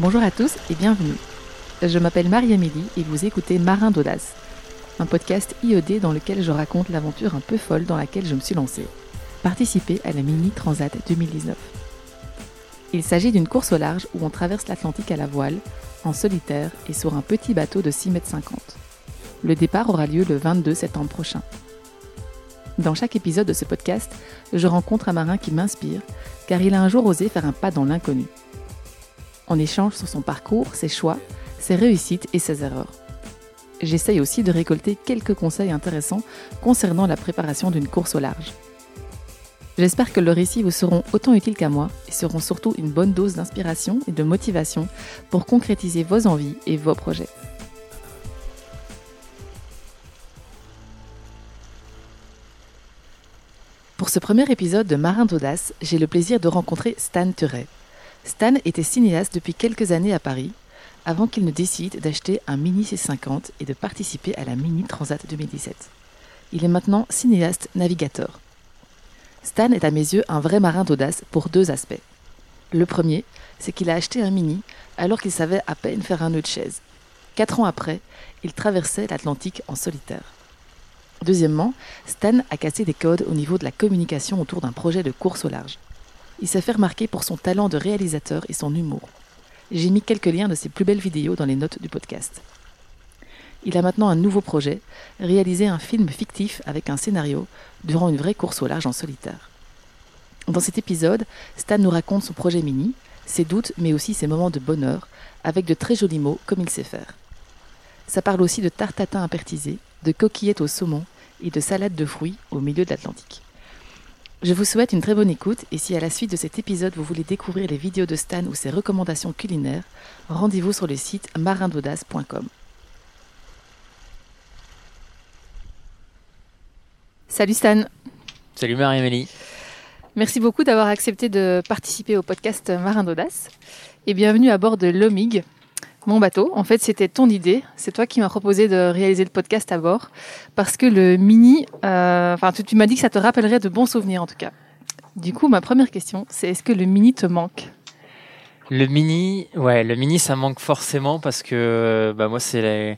Bonjour à tous et bienvenue. Je m'appelle Marie-Amélie et vous écoutez Marin d'Audace, un podcast IED dans lequel je raconte l'aventure un peu folle dans laquelle je me suis lancée. Participer à la Mini Transat 2019. Il s'agit d'une course au large où on traverse l'Atlantique à la voile, en solitaire et sur un petit bateau de 6,50 m. Le départ aura lieu le 22 septembre prochain. Dans chaque épisode de ce podcast, je rencontre un marin qui m'inspire, car il a un jour osé faire un pas dans l'inconnu. On échange sur son parcours, ses choix, ses réussites et ses erreurs. J'essaye aussi de récolter quelques conseils intéressants concernant la préparation d'une course au large. J'espère que le récit vous seront autant utiles qu'à moi et seront surtout une bonne dose d'inspiration et de motivation pour concrétiser vos envies et vos projets. Pour ce premier épisode de Marin d'Audace, j'ai le plaisir de rencontrer Stan Turet. Stan était cinéaste depuis quelques années à Paris, avant qu'il ne décide d'acheter un Mini C50 et de participer à la Mini Transat 2017. Il est maintenant cinéaste navigateur. Stan est à mes yeux un vrai marin d'audace pour deux aspects. Le premier, c'est qu'il a acheté un Mini alors qu'il savait à peine faire un nœud de chaise. Quatre ans après, il traversait l'Atlantique en solitaire. Deuxièmement, Stan a cassé des codes au niveau de la communication autour d'un projet de course au large. Il s'est fait remarquer pour son talent de réalisateur et son humour. J'ai mis quelques liens de ses plus belles vidéos dans les notes du podcast. Il a maintenant un nouveau projet, réaliser un film fictif avec un scénario durant une vraie course au large en solitaire. Dans cet épisode, Stan nous raconte son projet mini, ses doutes mais aussi ses moments de bonheur, avec de très jolis mots comme il sait faire. Ça parle aussi de tarte tatin de coquillettes au saumon et de salade de fruits au milieu de l'Atlantique. Je vous souhaite une très bonne écoute et si à la suite de cet épisode vous voulez découvrir les vidéos de Stan ou ses recommandations culinaires, rendez-vous sur le site marindaudace.com. Salut Stan. Salut Marie-Amélie. Merci beaucoup d'avoir accepté de participer au podcast Marin d'Audace et bienvenue à bord de l'OMIG, mon bateau. En fait, c'était ton idée. C'est toi qui m'as proposé de réaliser le podcast à bord. Parce que le mini, euh, enfin, tu, m'as dit que ça te rappellerait de bons souvenirs en tout cas. Du coup, ma première question, c'est est-ce que le mini te manque? Le mini, ouais, le mini, ça manque forcément parce que bah, moi, c'est la,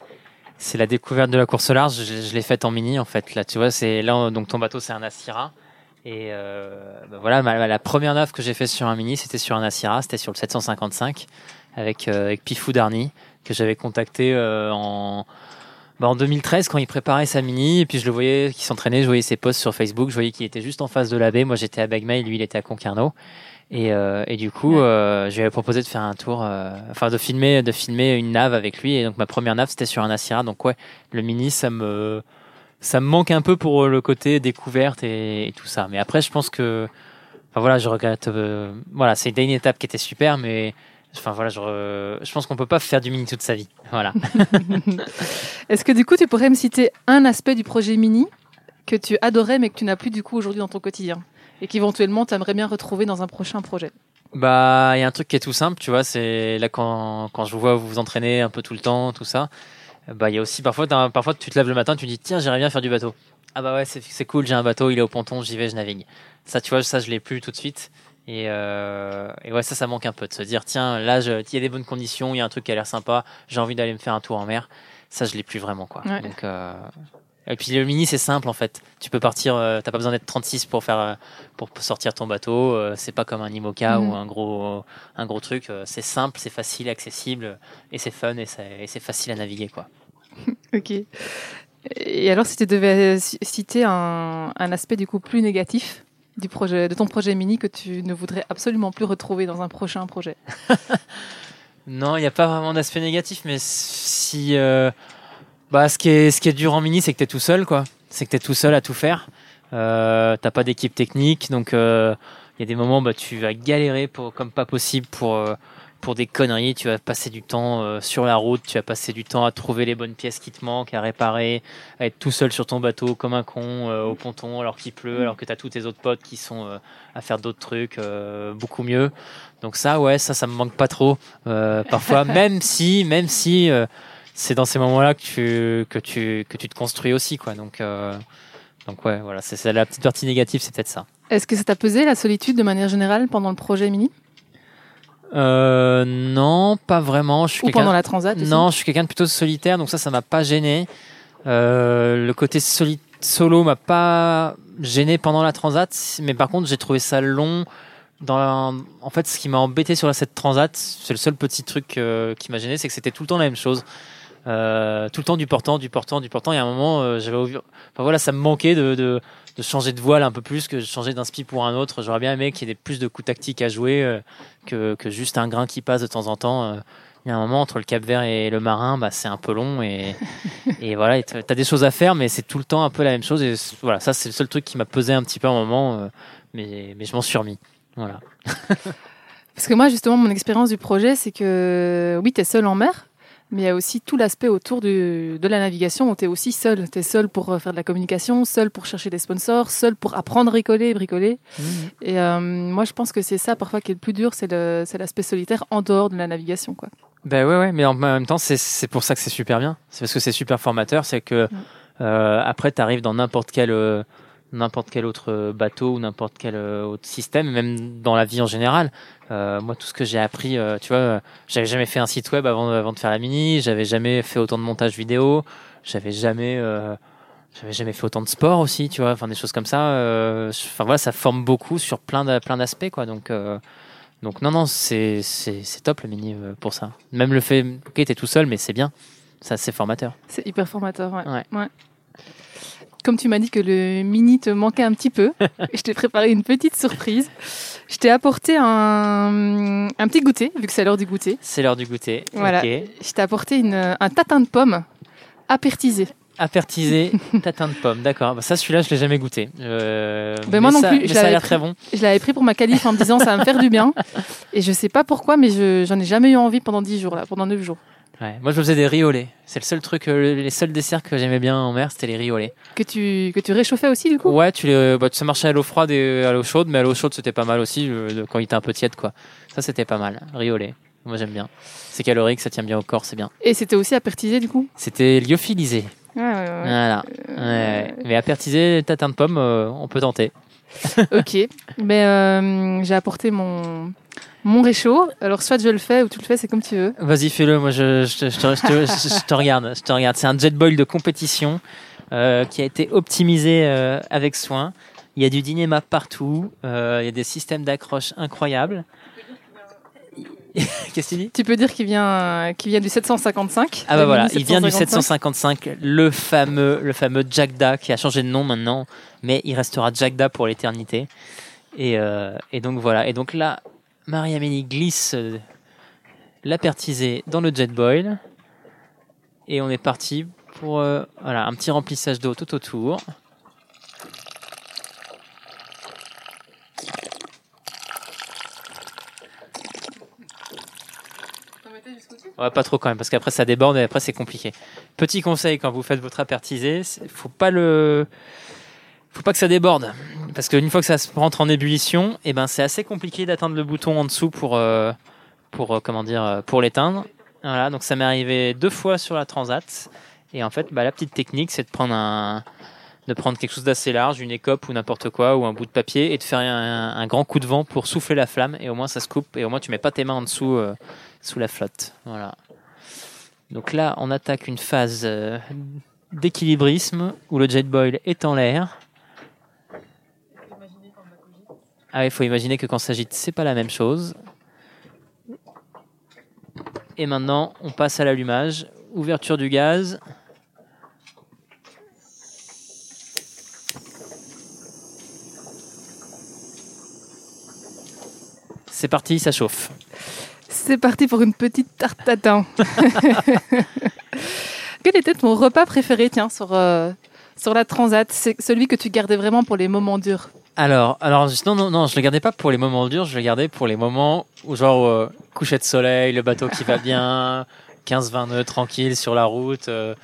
c'est la découverte de la course large. Je, l'ai faite en mini en fait. Là, tu vois, c'est là donc ton bateau, c'est un Asira. Et euh, bah, voilà, la première nave que j'ai fait sur un mini, c'était sur un Asira, c'était sur le 755 avec, euh, avec Pifou Darny, que j'avais contacté euh, en, bah, en 2013 quand il préparait sa mini. Et puis je le voyais qui s'entraînait, je voyais ses posts sur Facebook, je voyais qu'il était juste en face de la baie. Moi j'étais à Bagma et lui il était à Concarneau. Et, euh, et, du coup, euh, je lui avais proposé de faire un tour, euh, enfin de filmer, de filmer une nave avec lui. Et donc ma première nave, c'était sur un Asira. Donc ouais, le mini, ça me, ça me manque un peu pour le côté découverte et, tout ça. Mais après, je pense que, enfin voilà, je regrette. voilà, c'est une étape qui était super, mais Enfin voilà, je, je pense qu'on peut pas faire du mini toute sa vie. Voilà. Est-ce que du coup, tu pourrais me citer un aspect du projet mini que tu adorais mais que tu n'as plus du coup aujourd'hui dans ton quotidien et qu'éventuellement tu aimerais bien retrouver dans un prochain projet? Bah, il y a un truc qui est tout simple, tu vois, c'est là quand, quand je vous vois vous vous entraîner un peu tout le temps, tout ça. Bah, il y a aussi parfois, parfois tu te lèves le matin, tu dis tiens, j'aimerais bien faire du bateau. Ah bah ouais, c'est cool, j'ai un bateau, il est au ponton, j'y vais, je navigue. Ça, tu vois, ça je l'ai plus tout de suite. Et, euh, et, ouais, ça, ça manque un peu de se dire, tiens, là, il y a des bonnes conditions, il y a un truc qui a l'air sympa, j'ai envie d'aller me faire un tour en mer. Ça, je l'ai plus vraiment, quoi. Donc, euh... Et puis le mini, c'est simple en fait. Tu peux partir, euh, t'as pas besoin d'être 36 pour faire, euh, pour sortir ton bateau. Euh, c'est pas comme un IMOCA ou mhm. un gros, un gros truc. c'est simple, c'est facile, accessible et c'est fun et c'est facile à naviguer, quoi. ok. Et alors, si tu devais citer un, un aspect du coup plus négatif du projet, de ton projet mini que tu ne voudrais absolument plus retrouver dans un prochain projet Non, il n'y a pas vraiment d'aspect négatif, mais si. Euh, bah, ce qui, est, ce qui est dur en mini, c'est que tu es tout seul, quoi. C'est que tu es tout seul à tout faire. Euh, T'as pas d'équipe technique, donc il euh, y a des moments, bah, tu vas galérer pour, comme pas possible pour euh, pour des conneries, tu vas passer du temps euh, sur la route, tu vas passer du temps à trouver les bonnes pièces qui te manquent, à réparer, à être tout seul sur ton bateau comme un con euh, au ponton alors qu'il pleut, alors que tu as tous tes autres potes qui sont euh, à faire d'autres trucs beaucoup mieux. Donc ça, ouais, ça, ça me manque pas trop parfois, même si, même si c'est dans ces moments-là que tu, que, tu, que tu te construis aussi, quoi. Donc, donc ouais, voilà, c'est la petite partie négative, c'est peut-être ça. Est-ce que ça t'a pesé la solitude de manière générale pendant le projet Mini? Euh, non, pas vraiment. Je suis Ou pendant la transat aussi Non, je suis quelqu'un de plutôt solitaire, donc ça, ça m'a pas gêné. Euh, le côté soli- solo m'a pas gêné pendant la transat, mais par contre, j'ai trouvé ça long. Dans la- En fait, ce qui m'a embêté sur cette transat, c'est le seul petit truc euh, qui m'a gêné, c'est que c'était tout le temps la même chose. Euh, tout le temps du portant, du portant, du portant. Et à un moment, euh, j'avais enfin voilà, ça me manquait de, de, de changer de voile un peu plus que de changer d'un spi pour un autre. J'aurais bien aimé qu'il y ait plus de coups tactiques à jouer euh, que, que juste un grain qui passe de temps en temps. euh. Il y a un moment entre le Cap Vert et le Marin, bah, c'est un peu long et, et voilà, tu as des choses à faire, mais c'est tout le temps un peu la même chose. Et voilà, ça c'est le seul truc qui m'a pesé un petit peu à un moment, euh, mais, mais je m'en suis remis. Voilà. Parce que moi, justement, mon expérience du projet, c'est que oui, tu es seul en mer, mais il y a aussi tout l'aspect autour du- de la navigation où tu es aussi seul. Tu es seul pour euh, faire de la communication, seul pour chercher des sponsors, seul pour apprendre à bricoler, bricoler. Et euh, moi, je pense que c'est ça parfois qui est le plus dur, c'est l'aspect solitaire en dehors de la navigation. Quoi. Ben ouais, ouais, mais en même temps, c'est- pour ça que c'est super bien. C'est parce que c'est super formateur, c'est que euh, après, tu arrives dans n'importe quel, euh, n'importe quel autre euh, bateau ou n'importe quel euh, autre système, même dans la vie en général. Euh, moi, tout ce que j'ai appris, euh, tu vois, j'avais jamais fait un site web avant, avant de faire la mini, j'avais jamais fait autant de montage vidéo, j'avais jamais, euh, j'avais jamais fait autant de sport aussi, tu vois, enfin des choses comme ça. Enfin voilà, ça forme beaucoup sur plein de, plein d'aspects, quoi. Donc donc non, non, c'est c'est c'est top le mini pour ça. Même le fait, ok, t'es tout seul, mais c'est bien. Ça, c'est formateur. C'est hyper formateur. Ouais. Ouais. Comme tu m'as dit que le mini te manquait un petit peu, je t'ai préparé une petite surprise. Je t'ai apporté un, un petit goûter, vu que c'est l'heure du goûter. C'est l'heure du goûter. Voilà. Ok. Je t'ai apporté une, un tatin de pommes apertisé. Apertisé, tatin de pomme. D'accord. Bah, ça, celui-là, je l'ai jamais goûté. Euh, Ben, moi mais non ça, plus, je ça a l'air très bon. Je l'avais pris pour ma qualif en me disant ça va me faire du bien. Et je sais pas pourquoi, mais je, j'en ai jamais eu envie pendant 10 jours, là, pendant 9 jours. Ouais. Moi, je faisais des lait. C'est le seul truc, euh, les seuls desserts que j'aimais bien en mer, c'était les lait. Que tu, que tu réchauffais aussi, du coup? Ouais, tu les, bah, ça marchait à l'eau froide et à l'eau chaude, mais à l'eau chaude, c'était pas mal aussi euh, quand il était un peu tiède, quoi. Ça, c'était pas mal. Lait. Moi, j'aime bien. C'est calorique, ça tient bien au corps, c'est bien. Et c'était aussi apertisé, du coup? C'était lyophilisé. Ouais, ouais, ouais. Voilà. Mais apertisé, tatin de pomme, euh, on peut tenter. Ok. Mais euh, j'ai apporté mon, mon réchaud. Alors, soit je le fais ou tu le fais, c'est comme tu veux. Vas-y, fais-le. Moi, je, je, te- je je regarde. Je te regarde. C'est un jet boil de compétition euh, qui a été optimisé euh, avec soin. Il y a du Dynema partout. euh, il y a des systèmes d'accroche incroyables. Qu'est-ce que tu dis? Tu peux dire qu'il vient, qu'il vient du 755. Ah bah voilà, il vient du 755. 755, le fameux, le fameux Jackda qui a changé de nom maintenant, mais il restera Jackda pour l'éternité. Et, et donc voilà. Et donc là, Marie-Amélie glisse euh, l'apertisé dans le jet boil. Et on est parti pour euh, voilà, un petit remplissage d'eau tout autour. Pas trop quand même, parce qu'après ça déborde et après c'est compliqué. Petit conseil quand vous faites votre apertisé, faut pas le, faut pas que ça déborde, parce qu'une fois que ça rentre en ébullition, et ben c'est assez compliqué d'atteindre le bouton en dessous pour, euh, pour euh, comment dire, euh, pour l'éteindre. Voilà, donc ça m'est arrivé deux fois sur la Transat, et en fait, bah, la petite technique, c'est de prendre un, de prendre quelque chose d'assez large, une écope ou n'importe quoi, ou un bout de papier, et de faire un, grand coup de vent pour souffler la flamme, et au moins ça se coupe, et au moins tu mets pas tes mains en dessous, sous la flotte. Voilà. Donc là, on attaque une phase d'équilibrisme où le jet boil est en l'air. Ah il faut imaginer que quand ça s'agite, c'est pas la même chose. Et maintenant, on passe à l'allumage. Ouverture du gaz. C'est parti, ça chauffe. C'est parti pour une petite tarte. Quel était ton repas préféré, tiens, sur, euh, sur la transat? C'est celui que tu gardais vraiment pour les moments durs. Alors, alors non, non, non, je le gardais pas pour les moments durs, je le gardais pour les moments où, genre, euh, coucher de soleil, le bateau qui va bien, 15-20 nœuds tranquille sur la route. euh,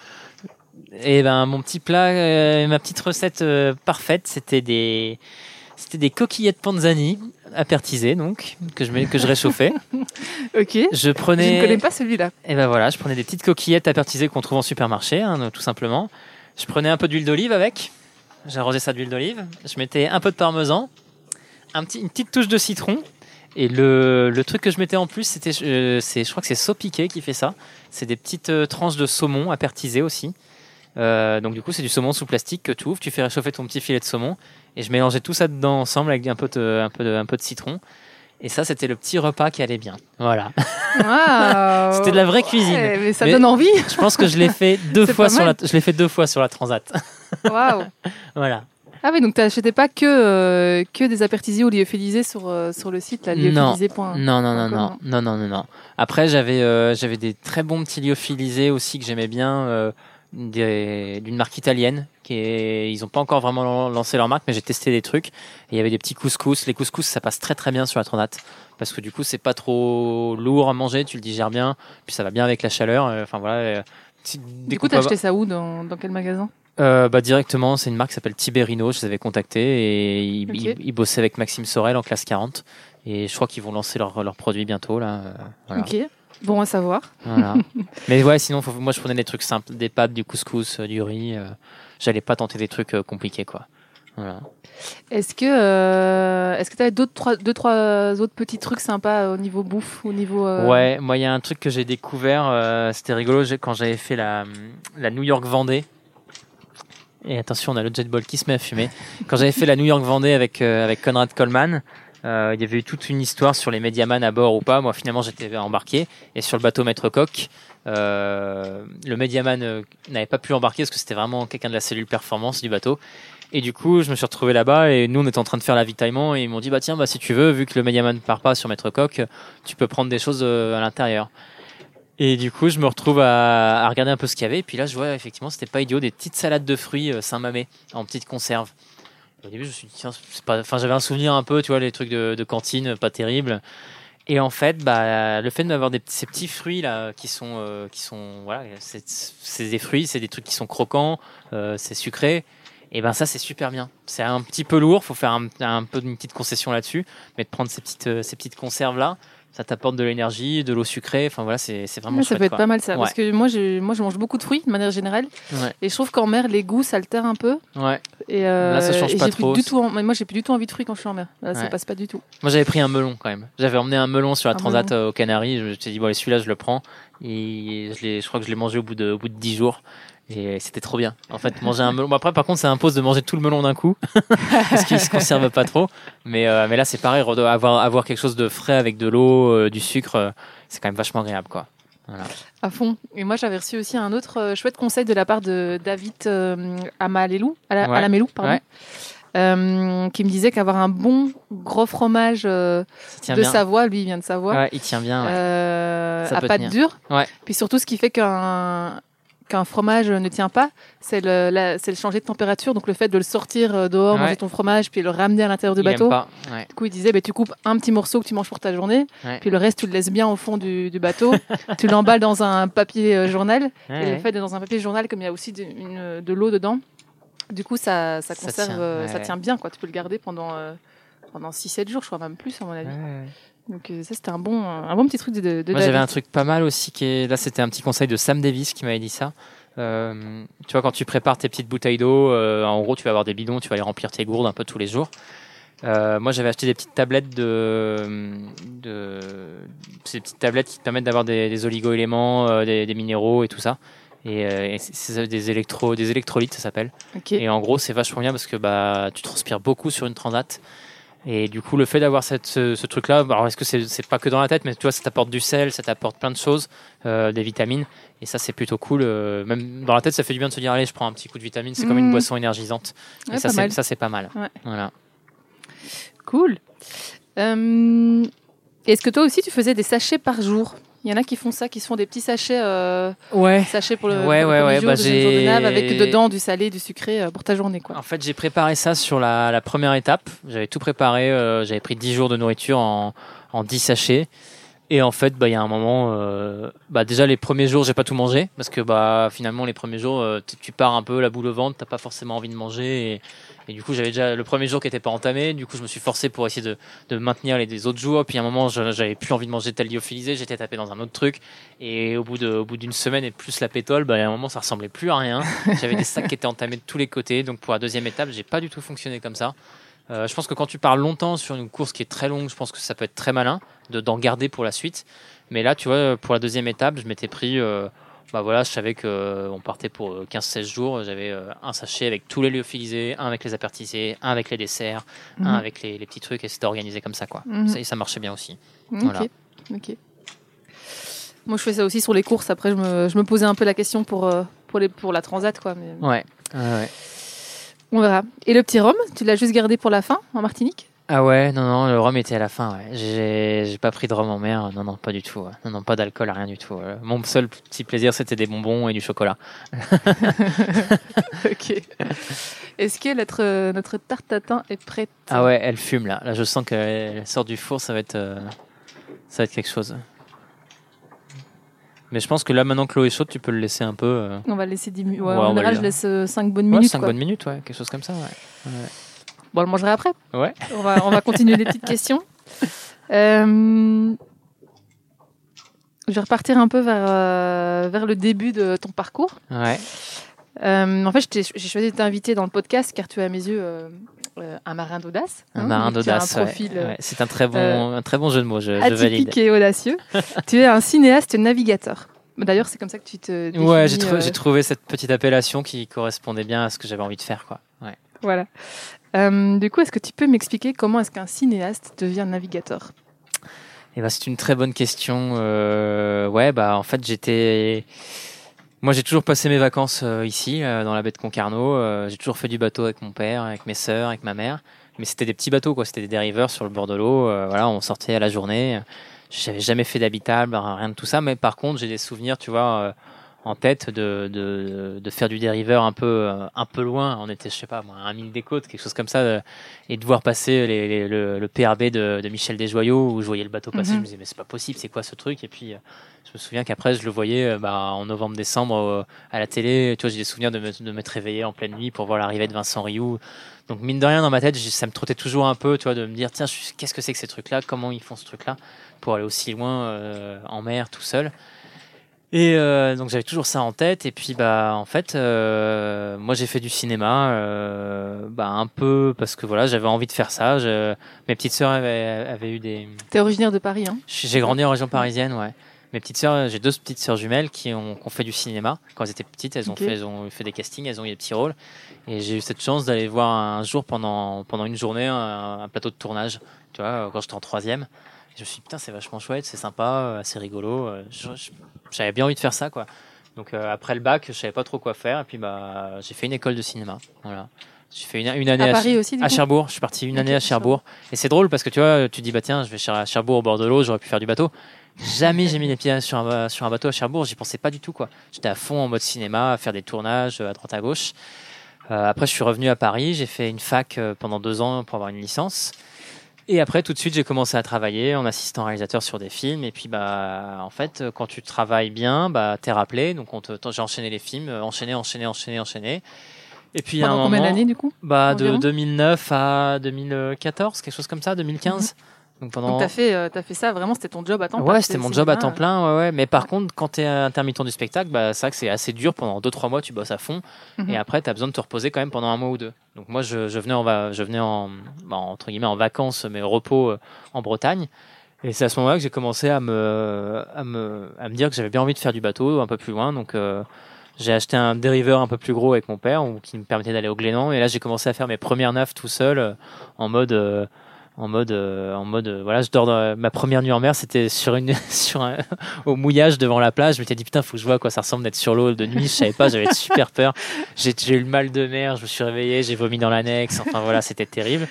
et ben, mon petit plat, euh, ma petite recette euh, parfaite, c'était des, c'était des coquillettes panzani apertisées, donc, que je, que je réchauffais. Ok. Je prenais. Je ne connais pas celui-là. Et ben voilà, je prenais des petites coquillettes apertisées qu'on trouve en supermarché, hein, tout simplement. Je prenais un peu d'huile d'olive avec. J'arrosais ça d'huile d'olive. Je mettais un peu de parmesan, un petit, une petite touche de citron. Et le, le truc que je mettais en plus, c'était, euh, c'est, je crois que c'est Sopiqué qui fait ça. C'est des petites euh, tranches de saumon apertisées aussi. Euh, donc du coup, c'est du saumon sous plastique que tu ouvres, tu fais réchauffer ton petit filet de saumon, et je mélangeais tout ça dedans ensemble avec un peu de, un peu de, un peu de citron. Et ça, c'était le petit repas qui allait bien. Voilà. C'était de la vraie cuisine. Ouais, mais ça Mais- donne envie. Je pense que je l'ai fait deux fois sur la, je l'ai fait deux fois sur la transat. Waouh. voilà. Ah oui, donc t'achetais pas que, euh, que des apertisés ou lyophilisés sur, euh, sur le site, là, Non. lyophilisés.com. Non, non, non, Encore, non, non, non, non, non. Après, j'avais, euh, j'avais des très bons petits lyophilisés aussi que j'aimais bien, d'une marque italienne. Qui est, ils ont pas encore vraiment lancé leur marque, mais j'ai testé des trucs. Et il y avait des petits couscous. Les couscous, ça passe très très bien sur la transat parce que du coup, c'est pas trop lourd à manger, tu le digères bien, puis ça va bien avec la chaleur. Enfin voilà. Du coup, t'as acheté ça où dans, dans quel magasin? Euh, bah directement, c'est une marque qui s'appelle Tiberino. Je les avais contactés et ils, Ok. ils- ils bossaient avec Maxime Sorel en classe 40. Et je crois qu'ils vont lancer leurs leurs produits bientôt là. euh, voilà. Ok. Bon à savoir. Voilà. Mais ouais, sinon, faut- moi je prenais des trucs simples, des pâtes, du couscous, euh, du riz. euh, J'allais pas tenter des trucs euh, compliqués quoi. Voilà. Est-ce que euh, est-ce que t'avais d'autres trois, deux trois autres petits trucs sympas au niveau bouffe, au niveau euh, Ouais, moi il y a un truc que j'ai découvert, euh, c'était rigolo quand j'avais fait la, la New York Vendée. Et attention, on a le jet ball qui se met à fumer. Quand j'avais fait la New York Vendée avec euh, avec Conrad Coleman, euh, il y avait eu toute une histoire sur les médiamans à bord ou pas. Moi finalement j'étais embarqué et sur le bateau Maître Coq, euh, le médiaman euh, n'avait pas pu embarquer parce que c'était vraiment quelqu'un de la cellule performance du bateau. Et du coup, je me suis retrouvé là-bas et nous, on était en train de faire l'avitaillement et ils m'ont dit, bah tiens, bah si tu veux, vu que le Mediaman ne part pas sur Maître Coq, tu peux prendre des choses euh, à l'intérieur. Et du coup, je me retrouve à, regarder un peu ce qu'il y avait. Et puis là, je vois effectivement, c'était pas idiot, des petites salades de fruits euh, Saint-Mamé en petites conserves. Au début, je me suis dit, tiens, pas. Enfin, j'avais un souvenir un peu, tu vois, les trucs de, cantine, pas terrible. Et en fait, bah, le fait d'avoir ces petits fruits là, qui sont, euh, qui sont, voilà, c'est des fruits, c'est des trucs qui sont croquants, euh, c'est sucré. Et ben ça, c'est super bien. C'est un petit peu lourd, faut faire un, un peu une petite concession là-dessus, mais de prendre ces petites, euh, ces petites conserves là, ça t'apporte de l'énergie, de l'eau sucrée. Enfin voilà, c'est vraiment Ouais, ça chouette, peut être quoi. pas mal ça, Ouais. parce que moi, je, moi, je mange beaucoup de fruits de manière générale, Ouais. et je trouve qu'en mer, les goûts s'altèrent un peu. Ouais. Et euh, Là, ça change pas trop. Plus du tout, en- moi, j'ai plus du tout envie de fruits quand je suis en mer. Là, ça passe pas du tout. Moi, j'avais pris un melon quand même. J'avais emmené un melon sur la Un transat euh, aux Canaries. Je me suis dit bon, celui-là, je le prends. Et je, je crois que je l'ai mangé au bout de, au bout de 10 jours. Et c'était trop bien. En fait, manger un melon. Bon, après, par contre, ça impose de manger tout le melon d'un coup. parce qu'il se conserve pas trop. Mais, euh, mais là, c'est pareil. Avoir, avoir quelque chose de frais avec de l'eau, euh, du sucre, euh, c'est quand même vachement agréable, quoi. Voilà. À fond. Et moi, j'avais reçu aussi un autre chouette conseil de la part de David Amalelou, Ouais. Alamelou, pardon. Ouais. Euh, qui me disait qu'avoir un bon gros fromage de bien. Savoie, lui il vient de Savoie, Ouais, il tient bien. à pâte tenir. dure. Puis surtout, ce qui fait qu'un qu'un fromage ne tient pas, c'est le, la- c'est le changer de température. Donc le fait de le sortir euh, dehors, Ouais. manger ton fromage, puis le ramener à l'intérieur du Il bateau. pas. Ouais. Du coup, il disait, bah, tu coupes un petit morceau que tu manges pour ta journée, Ouais. puis le reste, tu le laisses bien au fond du, du bateau. tu l'emballes dans un papier euh, journal. Et le fait d'être dans un papier journal, comme il y a aussi de, une- de l'eau dedans, du coup, ça, ça Ça conserve, tient, euh, ça tient bien. Quoi. Tu peux le garder pendant, euh, pendant 6-7 jours, je crois, même plus, à mon avis. Donc, euh, ça, c'était un bon, un bon petit truc de, de Moi, j'avais un truc pas mal aussi qui est là. C'était un petit conseil de Sam Davis qui m'avait dit ça. Euh, tu vois, quand tu prépares tes petites bouteilles d'eau, euh, en gros, tu vas avoir des bidons, tu vas les remplir tes gourdes un peu tous les jours. Euh, moi, j'avais acheté des petites tablettes de, de ces petites tablettes qui te permettent d'avoir des, des oligo-éléments, euh, des, des minéraux et tout ça. Et, euh, et c'est- des électro, des électrolytes, ça s'appelle. Et en gros, c'est vachement bien parce que bah, tu transpires beaucoup sur une transat. Et du coup, le fait d'avoir cette, ce, ce truc-là, alors est-ce que c'est c'est pas que dans la tête, mais tu vois, ça t'apporte du sel, ça t'apporte plein de choses, euh, des vitamines. Et ça, c'est plutôt cool. euh, même dans la tête, ça fait du bien de se dire, allez, je prends un petit coup de vitamine. C'est comme une Mhm. boisson énergisante. Ouais, et ça, c'est ça, c'est pas mal. Ouais. Voilà. Cool. Euh, Est-ce que toi aussi, tu faisais des sachets par jour? Il y en a qui font ça, qui se font des petits sachets, euh, Ouais. sachets pour le, Ouais, pour ouais, le ouais, jour, bah, jour de j'ai- nave, avec dedans du salé, du sucré euh, pour ta journée. Quoi. En fait, j'ai préparé ça sur la, la première étape. J'avais tout préparé. euh, J'avais pris 10 jours de nourriture en, en 10 sachets. Et en fait, bah, il y a un moment, euh, bah, déjà les premiers jours, j'ai pas tout mangé parce que bah, finalement, les premiers jours, euh, tu- pars un peu la boule au ventre, t'as pas forcément envie de manger. Et, et du coup, j'avais déjà le premier jour qui était pas entamé. Du coup, je me suis forcé pour essayer de, de maintenir les des autres jours. Puis à un moment, je- j'avais plus envie de manger tel lyophilisé, j'étais tapé dans un autre truc. Et au bout de, au bout d'une semaine et plus la pétole, bah, à un moment, ça ressemblait plus à rien. J'avais des sacs qui étaient entamés de tous les côtés. Donc pour la deuxième étape, j'ai pas du tout fonctionné comme ça. Euh, je pense que quand tu parles longtemps sur une course qui est très longue, je pense que ça peut être très malin de d'en garder pour la suite. Mais là, tu vois, pour la deuxième étape, je m'étais pris. euh, bah voilà, je savais qu'on partait pour euh, 15-16 jours. J'avais euh, un sachet avec tous les lyophilisés, un avec les apertisés, un avec les desserts, Mhm. un avec les, les petits trucs, et c'était organisé comme ça, quoi. Mhm. Ça, et ça marchait bien aussi. Ok, Voilà. ok. Moi, je fais ça aussi sur les courses. Après, je me, je me posais un peu la question pour, euh, pour, les, pour la transat, quoi. Mais Ouais. ouais, ouais. on verra. Et le petit rhum, tu l'as juste gardé pour la fin, en Martinique? Ah ouais, non, non, le rhum était à la fin. Ouais. J'ai pas pris de rhum en mer. Non, non, pas du tout. ouais. Non, non, pas d'alcool, rien du tout. Euh, Mon seul petit plaisir, c'était des bonbons et du chocolat. Ok. Est-ce que notre, notre tarte tatin est prête? Ah ouais, elle fume là. Là, je sens qu'elle sort du four, ça va être, euh, ça va être quelque chose. Mais je pense que là, maintenant que l'eau est chaude, tu peux le laisser un peu. euh, On va laisser 10 minutes. Ouais, en général, je laisse 5 bonnes Ouais, minutes. 5 quoi. bonnes minutes, ouais, quelque chose comme ça. Ouais. Bon, on le mangera après. Ouais. On va, on va continuer les petites questions. Euh, je vais repartir un peu vers, euh, vers le début de ton parcours. Ouais. Euh, en fait, j'ai choisi de t'inviter dans le podcast car tu es à mes yeux un marin d'audace. Un hein, marin d'audace. Un ouais. euh, Ouais, C'est un très bon, un très bon jeu de mots. Je, je valide. et audacieux. tu es un cinéaste navigateur. D'ailleurs, c'est comme ça que tu te définis. Ouais, j'ai trouvé cette petite appellation qui correspondait bien à ce que j'avais envie de faire, quoi. Ouais. Voilà. Euh, du coup, est-ce que tu peux m'expliquer comment est-ce qu'un cinéaste devient navigateur Eh ben, c'est une très bonne question. Euh, ouais, bah en fait j'étais, moi j'ai toujours passé mes vacances euh, ici, dans la baie de Concarneau. J'ai toujours fait du bateau avec mon père, avec mes sœurs, avec ma mère. Mais c'était des petits bateaux, quoi. C'était des dériveurs sur le bord de l'eau. Voilà, on sortait à la journée. J'avais jamais fait d'habitable, rien de tout ça. Mais par contre, j'ai des souvenirs, tu vois, en tête de, de, de faire du dériveur un peu, euh, un peu loin. On était, je sais pas, moi, à un mille des côtes, quelque chose comme ça. euh, et de voir passer les, les- le, le PRB de, de Michel Desjoyaux où je voyais le bateau passer, Mhm. je me disais mais c'est pas possible, c'est quoi ce truc? Et puis euh, je me souviens qu'après je le voyais bah, en novembre-décembre à la télé. Tu vois, j'ai des souvenirs de me- de m'être réveillé en pleine nuit pour voir l'arrivée de Vincent Rioux. Donc mine de rien dans ma tête, ça me trottait toujours un peu, tu vois, de me dire tiens, qu'est-ce que c'est que ces trucs-là? Comment ils font ce truc-là? Pour aller aussi loin euh, en mer tout seul et euh, donc j'avais toujours ça en tête. Et puis bah en fait, euh, moi j'ai fait du cinéma, euh, bah un peu parce que voilà j'avais envie de faire ça. Je- mes petites sœurs avaient, avaient eu des. Tu es originaire de Paris, hein? J'ai grandi en région parisienne, ouais. Mes petites sœurs, j'ai deux petites sœurs jumelles qui ont, qui ont fait du cinéma quand elles étaient petites. Elles ont fait, elles ont fait des castings, elles ont eu des petits rôles. Et j'ai eu cette chance d'aller voir un jour pendant pendant une journée un, un plateau de tournage. Tu vois, quand j'étais en troisième. Je me suis dit, putain, c'est vachement chouette, c'est sympa, euh, c'est rigolo. euh, je- je- J'avais bien envie de faire ça, quoi. Donc euh, après le bac, je savais pas trop quoi faire. Et puis bah, j'ai fait une école de cinéma. Voilà. J'ai fait une, une année À à, Paris aussi, à Cherbourg. Je suis parti une année à Cherbourg. Et c'est drôle parce que tu vois, tu dis, bah tiens, je vais à Cherbourg au bord de l'eau, j'aurais pu faire du bateau. Jamais j'ai mis les pieds sur un, sur un bateau à Cherbourg, j'y pensais pas du tout. quoi. J'étais à fond en mode cinéma, à faire des tournages euh, à droite à gauche. Euh, après, je suis revenu à Paris, j'ai fait une fac euh, pendant deux ans pour avoir une licence. Et après, tout de suite, j'ai commencé à travailler en assistant réalisateur sur des films. Et puis, bah, en fait, quand tu travailles bien, bah, t'es rappelé. Donc, j'ai enchaîné les films, euh, enchaîné, enchaîné, enchaîné, enchaîné. Et puis, à un Pendant combien d'années, du coup? bah, de environ? 2009 à 2014, quelque chose comme ça, 2015. Donc pendant. Donc, as, fait, euh, t'as fait ça, vraiment, c'était ton job à temps plein. Ouais, c'était mon job à temps cinéma. plein, ouais, ouais. Mais par contre, quand tu es intermittent du spectacle, bah, c'est vrai que c'est assez dur. Pendant 2-3 mois, tu bosses à fond. Mhm. Et après, tu as besoin de te reposer quand même pendant un mois ou deux. Donc moi, je, je venais, en, je venais en, bah, entre guillemets, en vacances, mais repos euh, en Bretagne. Et c'est à ce moment-là que j'ai commencé à me, à, me, à me dire que j'avais bien envie de faire du bateau un peu plus loin. Donc euh, j'ai acheté un dériveur un peu plus gros avec mon père, ou, qui me permettait d'aller au Glénan. Et là, j'ai commencé à faire mes premières naves tout seul, euh, en mode... euh, en mode, euh, en mode, euh, voilà, je dors dans, ma première nuit en mer, c'était sur une, sur un, au mouillage devant la plage. Je m'étais dit putain, faut que je vois à quoi ça ressemble d'être sur l'eau de nuit. Je savais pas, j'avais super peur. J'ai eu le mal de mer, je me suis réveillé, j'ai vomi dans l'annexe. Enfin voilà, c'était terrible.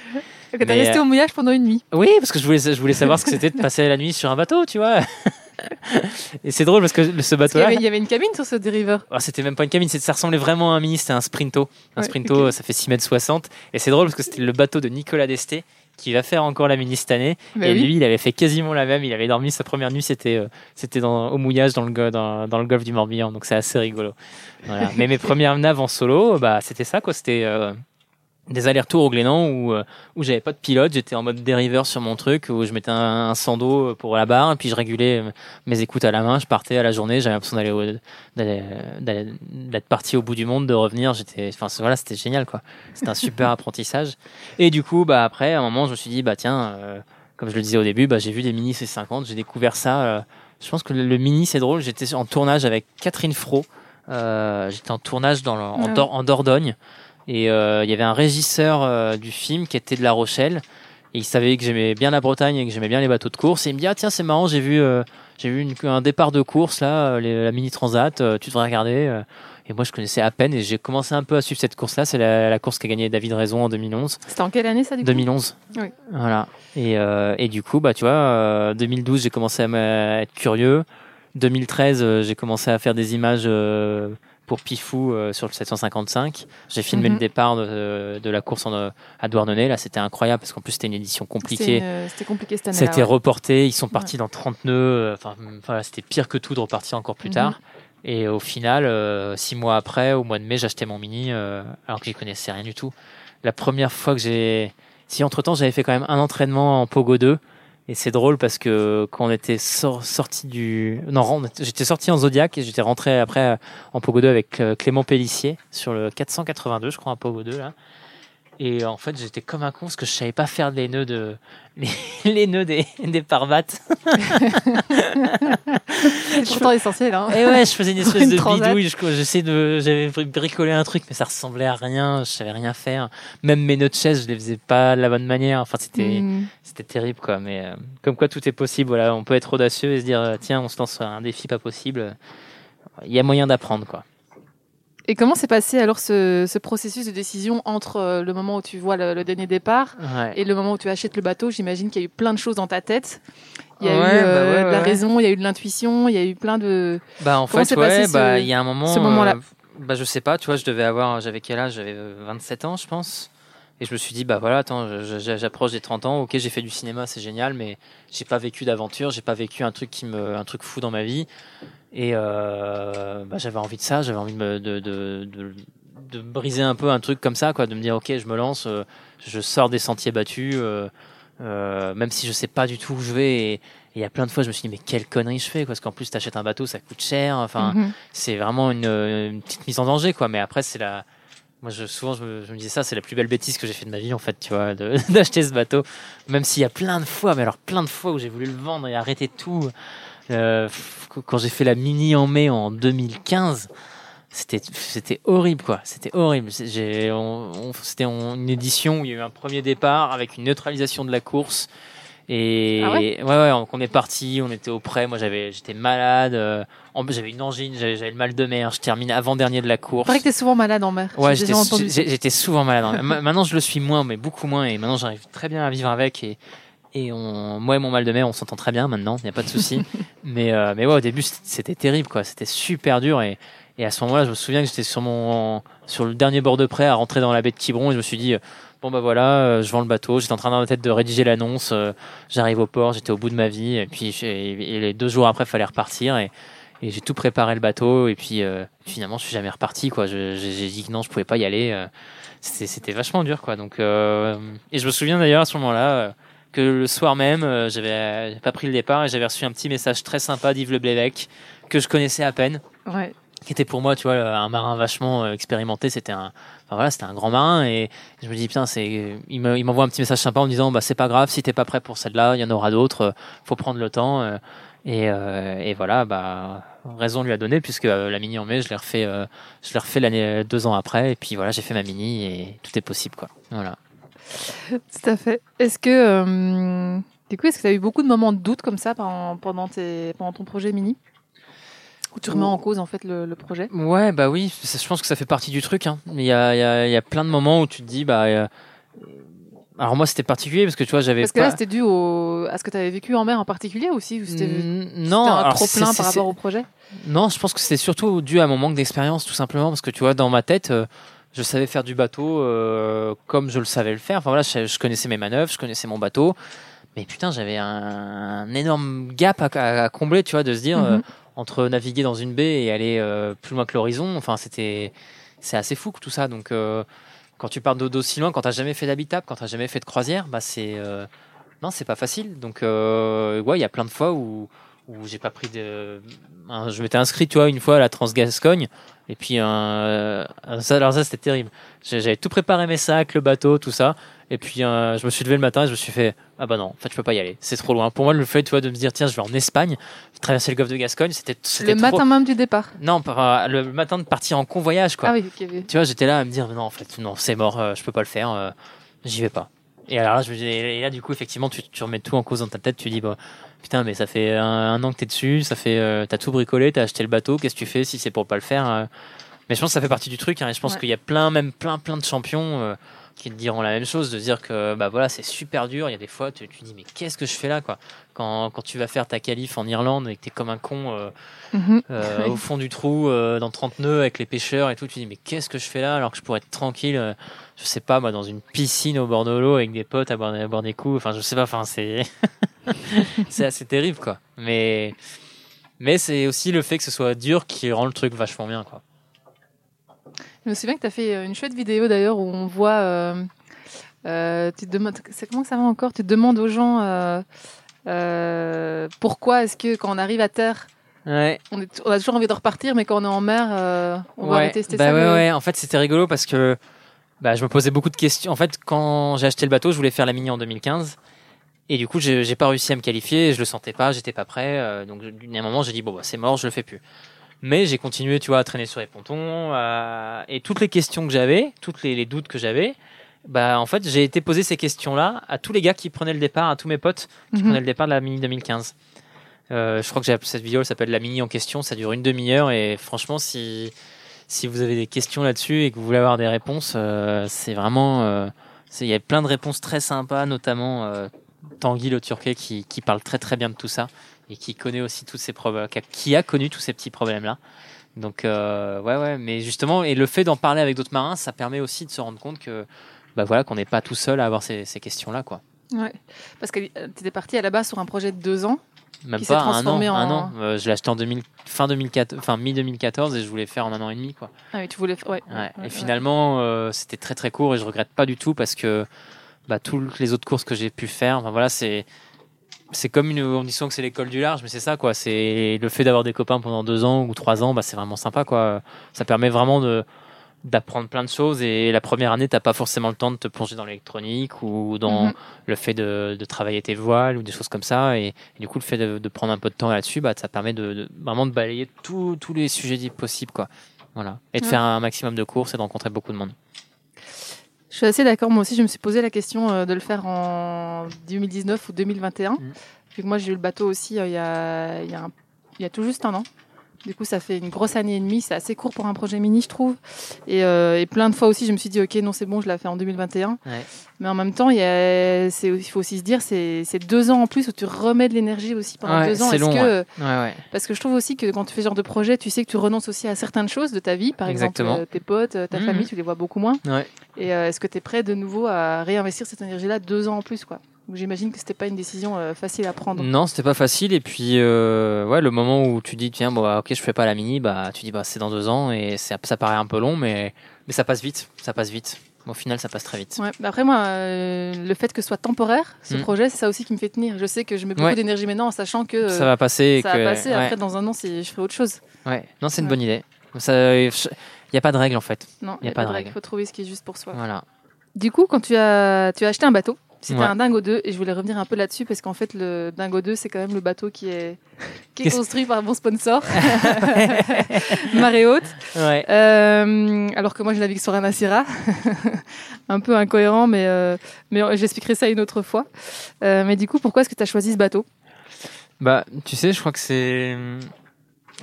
Donc, t'as Mais, resté euh, au mouillage pendant une nuit. Oui, parce que je voulais, je voulais savoir ce que c'était de passer la nuit sur un bateau, tu vois. Et c'est drôle parce que ce bateau-là, avait, il y avait une cabine sur ce dériveur. alors, c'était même pas une cabine, ça ressemblait vraiment à un mini, c'était un sprinto. Un Ouais, sprinto, ça fait 6 mètres 60. Et c'est drôle parce que c'était le bateau de Nicolas Desté qui va faire encore la mini cette année. Bah et oui. lui, il avait fait quasiment la même. Il avait dormi sa première nuit, c'était euh, c'était au mouillage dans le, go- dans, dans le golfe du Morbihan. Donc c'est assez rigolo. Voilà. Mais mes premières naves en solo, bah, c'était ça, quoi. C'était euh, des allers-retours au Glénan où euh, où j'avais pas de pilote, j'étais en mode dériveur sur mon truc où je mettais un, un sando pour la barre et puis je régulais euh, mes écoutes à la main, je partais à la journée, j'avais l'impression d'aller d'aller- d'aller- d'être parti au bout du monde, de revenir, j'étais enfin voilà, c'était génial quoi. C'était un super apprentissage. Et du coup, bah après à un moment, je me suis dit bah tiens euh, comme je le disais au début, bah j'ai vu des mini C50, j'ai découvert ça euh, je pense que le, le mini c'est drôle, j'étais en tournage avec Catherine Fro. Euh, j'étais en tournage dans le- en, Ah ouais. Dor- en Dordogne et euh, il y avait un régisseur euh, du film qui était de La Rochelle. Et il savait que j'aimais bien la Bretagne et que j'aimais bien les bateaux de course. Et il me dit ah tiens c'est marrant j'ai vu euh, j'ai vu une- un départ de course là les- la mini transat euh, tu devrais regarder. euh. Et moi je connaissais à peine et j'ai commencé un peu à suivre cette course là. C'est la, la course qu'a gagné David Raison en 2011. C'était en quelle année ça du coup? 2011. Oui. Voilà. Et, et du coup, bah, tu vois, euh, 2012, j'ai commencé à être curieux. 2013, euh, j'ai commencé à faire des images pour Pifou euh, sur le 755. J'ai filmé Mhm. le départ de, de la course en, à Douarnenez. Là, c'était incroyable parce qu'en plus, c'était une édition compliquée. C'était compliqué cette année. C'était reporté, ils sont partis dans 30 nœuds. euh, Enfin, voilà, c'était pire que tout de repartir encore plus Mhm. tard. Et au final, euh, six mois après, au mois de mai, j'achetais mon mini euh, alors que j'y connaissais rien du tout. La première fois que j'ai, si entre temps j'avais fait quand même un entraînement en Pogo 2, et c'est drôle parce que quand on était sor- sorti du, non, j'étais sorti en Zodiac et j'étais rentré après en Pogo 2 avec euh, Clément Pellissier sur le 482, je crois, un Pogo 2 là. Et en fait, j'étais comme un con parce que je savais pas faire les nœuds de les, les nœuds des des parvates. C'est pourtant essentiel. Hein. Et ouais, je faisais une espèce une de transat. bidouille. Je- J'essayais de, j'avais bricolé un truc, mais ça ressemblait à rien. Je savais rien faire. Même mes nœuds de chaise, je les faisais pas de la bonne manière. Enfin, c'était, Mm. c'était terrible, quoi. Mais euh, comme quoi, tout est possible. Voilà, on peut être audacieux et se dire, tiens, on se lance sur un défi pas possible. Il y a moyen d'apprendre, quoi. Et comment s'est passé alors ce, ce processus de décision entre euh, le moment où tu vois le, le dernier départ Ouais. et le moment où tu achètes le bateau? J'imagine qu'il y a eu plein de choses dans ta tête. Il y a Ouais, eu bah euh, ouais, de la raison, il y a eu de l'intuition, il y a eu plein de. Bah en Comment fait ouais, ce- bah il y a un moment ce moment-là? euh, bah je sais pas, tu vois, je devais avoir j'avais quel âge? J'avais euh, 27 ans, je pense. Et je me suis dit bah voilà, attends, j'approche des 30 ans. OK, j'ai fait du cinéma, c'est génial, mais j'ai pas vécu d'aventure, j'ai pas vécu un truc qui me un truc fou dans ma vie et euh, bah, j'avais envie de ça, j'avais envie de, me, de, de, de de briser un peu un truc comme ça quoi, de me dire OK, je me lance, euh, je sors des sentiers battus euh, euh, même si je sais pas du tout où je vais et il y a plein de fois, je me suis dit, mais quelle connerie je fais, quoi, parce qu'en plus, t'achètes un bateau, ça coûte cher. Enfin, Mhm. c'est vraiment une, une petite mise en danger, quoi. Mais après, c'est la. Moi, je, souvent, je me, je me disais ça, c'est la plus belle bêtise que j'ai fait de ma vie, en fait, tu vois, d'acheter ce bateau. Même s'il y a plein de fois, mais alors plein de fois où j'ai voulu le vendre et arrêter tout. Euh, quand j'ai fait la mini en mai en 2015, c'était c'était horrible, quoi. C'était horrible. C'est- J'ai, on, on- c'était une édition où il y a eu un premier départ avec une neutralisation de la course. Et Ah ouais, ouais, on, on est parti, on était au près. Moi, j'avais, j'étais malade. euh, en plus, j'avais une angine, j'avais, j'avais le mal de mer. Je termine avant dernier de la course. paraît que t'es souvent malade en mer. Ouais, j'étais, souvent malade. Ma- maintenant, je le suis moins, mais beaucoup moins. Et maintenant, j'arrive très bien à vivre avec. Et, et on, moi et mon mal de mer, on s'entend très bien maintenant. Il n'y a pas de souci. mais, euh, mais ouais, au début, c'était, terrible, quoi. C'était super dur. Et, et à ce moment-là, je me souviens que j'étais sur mon, sur le dernier bord de près à rentrer dans la baie de Quiberon. Et je me suis dit, euh, bon, bah voilà, euh, je vends le bateau. J'étais en train dans ma tête de rédiger l'annonce. euh, j'arrive au port. J'étais au bout de ma vie. Et puis, et les deux jours après, il fallait repartir. Et, et j'ai tout préparé le bateau et puis euh, finalement je suis jamais reparti quoi j'ai dit que non je pouvais pas y aller c'était vachement dur quoi donc euh, et je me souviens d'ailleurs à ce moment là que le soir même euh, j'avais j'avais pas pris le départ et j'avais reçu un petit message très sympa d'Yves Le Blévec que je connaissais à peine Ouais. qui était pour moi tu vois un marin vachement euh, expérimenté. C'était un enfin voilà c'était un grand marin. Et je me dis putain c'est il me- il m'envoie un petit message sympa en me disant bah c'est pas grave si t'es pas prêt pour celle-là il y en aura d'autres euh, faut prendre le temps euh, et, euh, et voilà bah raison lui a donné puisque euh, la mini en mai je l'ai refait euh, je l'ai refait l'année deux ans après. Et puis voilà j'ai fait ma mini et tout est possible quoi. Voilà Tout à fait. Est-ce que, euh, du coup, est-ce que tu as eu beaucoup de moments de doute comme ça pendant, pendant, tes, pendant ton projet mini? Où tu remets en cause en fait le, le projet? Ouais, bah oui, je pense que ça fait partie du truc. hein. Il y, a, il y, a, il y a plein de moments où tu te dis, bah. euh, alors moi, c'était particulier parce que tu vois, j'avais Parce que pas. là, c'était dû au, à ce que tu avais vécu en mer en particulier aussi ou c'était c'était non, un alors trop plein par rapport au projet? Non, je pense que c'était surtout dû à mon manque d'expérience, tout simplement, parce que tu vois, dans ma tête, euh, je savais faire du bateau euh, comme je le savais le faire. Enfin voilà, je, je connaissais mes manœuvres, je connaissais mon bateau, mais putain, j'avais un, un énorme gap à, combler, tu vois, de se dire euh, Mhm. entre naviguer dans une baie et aller euh, plus loin que l'horizon. Enfin, c'était, c'est assez fou que tout ça. Donc, euh, quand tu pars d'aussi loin, quand t'as jamais fait d'habitable, quand t'as jamais fait de croisière, bah c'est non, c'est pas facile. Donc ouais, il y a plein de fois où où j'ai pas pris de. Je m'étais inscrit, tu vois, une fois à la Transgascogne. Et puis, euh, ça, alors ça, c'était terrible. J'avais tout préparé mes sacs, le bateau, tout ça. Et puis, euh, je me suis levé le matin et je me suis fait, ah bah non, en fait, je peux pas y aller. C'est trop loin. Pour moi, le fait, tu vois, de me dire, tiens, je vais en Espagne, traverser le golfe de Gascogne, c'était. Le matin même du départ Non, euh, le matin de partir en convoyage, quoi. Ah oui, ok. Tu vois, j'étais là à me dire, non, en fait, non, c'est mort, je peux pas le faire, j'y vais pas. Et alors là, je, et là, du coup, effectivement, tu, tu remets tout en cause dans ta tête, tu dis, bah, putain, mais ça fait un, an que t'es dessus, ça fait, euh, t'as tout bricolé, t'as acheté le bateau, qu'est-ce que tu fais si c'est pour pas le faire euh Mais je pense que ça fait partie du truc, hein, et je pense qu'il y a plein, même plein, plein de champions euh, qui te diront la même chose, de dire que bah voilà, c'est super dur. Il y a des fois, tu, tu dis mais qu'est-ce que je fais là, quoi? Quand, quand tu vas faire ta qualif en Irlande et que t'es comme un con mhm. au fond du trou dans 30 nœuds avec les pêcheurs et tout, tu dis mais qu'est-ce que je fais là alors que je pourrais être tranquille, je sais pas moi, dans une piscine au bord de l'eau avec des potes à boire, à boire des coups. Enfin, je sais pas. Enfin, c'est c'est assez terrible, quoi. Mais, mais c'est aussi le fait que ce soit dur qui rend le truc vachement bien, quoi. Je me souviens que tu as fait euh, une chouette vidéo d'ailleurs où on voit. Euh, euh, tu te demandes, comment ça va encore? Tu te demandes aux gens pourquoi est-ce que quand on arrive à terre, Ouais. On, est, on, a toujours envie de repartir, mais quand on est en mer, on va tester bah ça. Ouais, ouais. En fait, c'était rigolo parce que bah, je me posais beaucoup de questions. En fait, quand j'ai acheté le bateau, je voulais faire la mini en 2015. Et du coup, j'ai pas réussi à me qualifier, je le sentais pas, j'étais pas prêt. Euh, donc, à un moment, j'ai dit, bon, bah, c'est mort, je le fais plus. Mais j'ai continué, tu vois, à traîner sur les pontons. Et toutes les questions que j'avais, toutes les, doutes que j'avais, bah, en fait, j'ai été poser ces questions-là à tous les gars qui prenaient le départ, à tous mes potes qui mhm. prenaient le départ de la Mini 2015. Euh, je crois que j'ai cette vidéo, elle s'appelle La Mini en question, ça dure une demi-heure. Et franchement, si, si vous avez des questions là-dessus et que vous voulez avoir des réponses, euh, c'est vraiment. Euh, il y a plein de réponses très sympas, notamment Tanguy le Turquet qui, qui, parle très très bien de tout ça et qui connaît aussi tous ces problèmes, qui a connu tous ces petits problèmes là. Donc euh, ouais ouais, mais justement et le fait d'en parler avec d'autres marins, ça permet aussi de se rendre compte que bah voilà qu'on n'est pas tout seul à avoir ces, ces questions là quoi. Ouais, parce que tu étais parti à la base sur un projet de deux ans. Même pas un an, en... un an. Euh, je l'ai acheté en 2000, fin 2014, enfin mi 2014 et je voulais faire en un an et demi quoi. Ah oui, tu voulais, ouais. ouais. et finalement, euh, c'était très très court et je regrette pas du tout parce que bah, toutes les autres courses que j'ai pu faire. Enfin, voilà, c'est c'est comme une, on dit souvent que c'est l'école du large, mais c'est ça quoi. C'est le fait d'avoir des copains pendant deux ans ou trois ans, bah, c'est vraiment sympa quoi. Ça permet vraiment de d'apprendre plein de choses et la première année t'as pas forcément le temps de te plonger dans l'électronique ou dans mhm. le fait de, de, travailler tes voiles ou des choses comme ça et, du coup le fait de, de, prendre un peu de temps là-dessus bah ça permet de, vraiment de balayer tous les sujets possibles quoi voilà et de faire un maximum de courses et de rencontrer beaucoup de monde je suis assez d'accord. Moi aussi, je me suis posé la question euh, de le faire en 2019 ou 2021. Mmh. Que moi, j'ai eu le bateau aussi euh, il, y a, il, y a il y a tout juste un an. Du coup, ça fait une grosse année et demie. C'est assez court pour un projet mini, je trouve. Et, euh, et plein de fois aussi, je me suis dit, OK, non, c'est bon, je l'ai fait en 2021. Mais en même temps, il, y a, il faut aussi se dire, c'est deux ans en plus où tu remets de l'énergie aussi pendant deux ans. C'est long. Que, Parce que je trouve aussi que quand tu fais ce genre de projet, tu sais que tu renonces aussi à certaines choses de ta vie. Par exemple, euh, tes potes, ta mmh. famille, tu les vois beaucoup moins. Et euh, est-ce que tu es prêt de nouveau à réinvestir cette énergie-là deux ans en plus quoi? J'imagine que c'était pas une décision euh, facile à prendre. Non, c'était pas facile. Et puis, euh, ouais, le moment où tu dis, tiens, bon, bah, ok, je fais pas la mini, bah, tu dis, bah, c'est dans deux ans et ça, ça paraît un peu long, mais, mais ça passe vite. Ça passe vite. Au final, ça passe très vite. Ouais, bah après, moi, euh, le fait que ce soit temporaire, ce hmm. projet, c'est ça aussi qui me fait tenir. Je sais que je mets beaucoup d'énergie maintenant en sachant que ça va passer. Ça va passer. Après, dans un an, je ferai autre chose. Ouais, non, c'est une bonne idée. Il n'y a pas de règle en fait. Non, il n'y a, pas de règle. Il faut trouver ce qui est juste pour soi. Voilà. Du coup, quand tu as, tu as acheté un bateau, c'était un Dingo 2 et je voulais revenir un peu là-dessus parce qu'en fait le Dingo 2 c'est quand même le bateau qui est, qui est construit par un bon sponsor, marée haute. Ouais. Euh, alors que moi je navigue sur un Asira, un peu incohérent mais, euh, mais j'expliquerai ça une autre fois. Euh, mais du coup pourquoi est-ce que tu as choisi ce bateau? Bah tu sais je crois que c'est...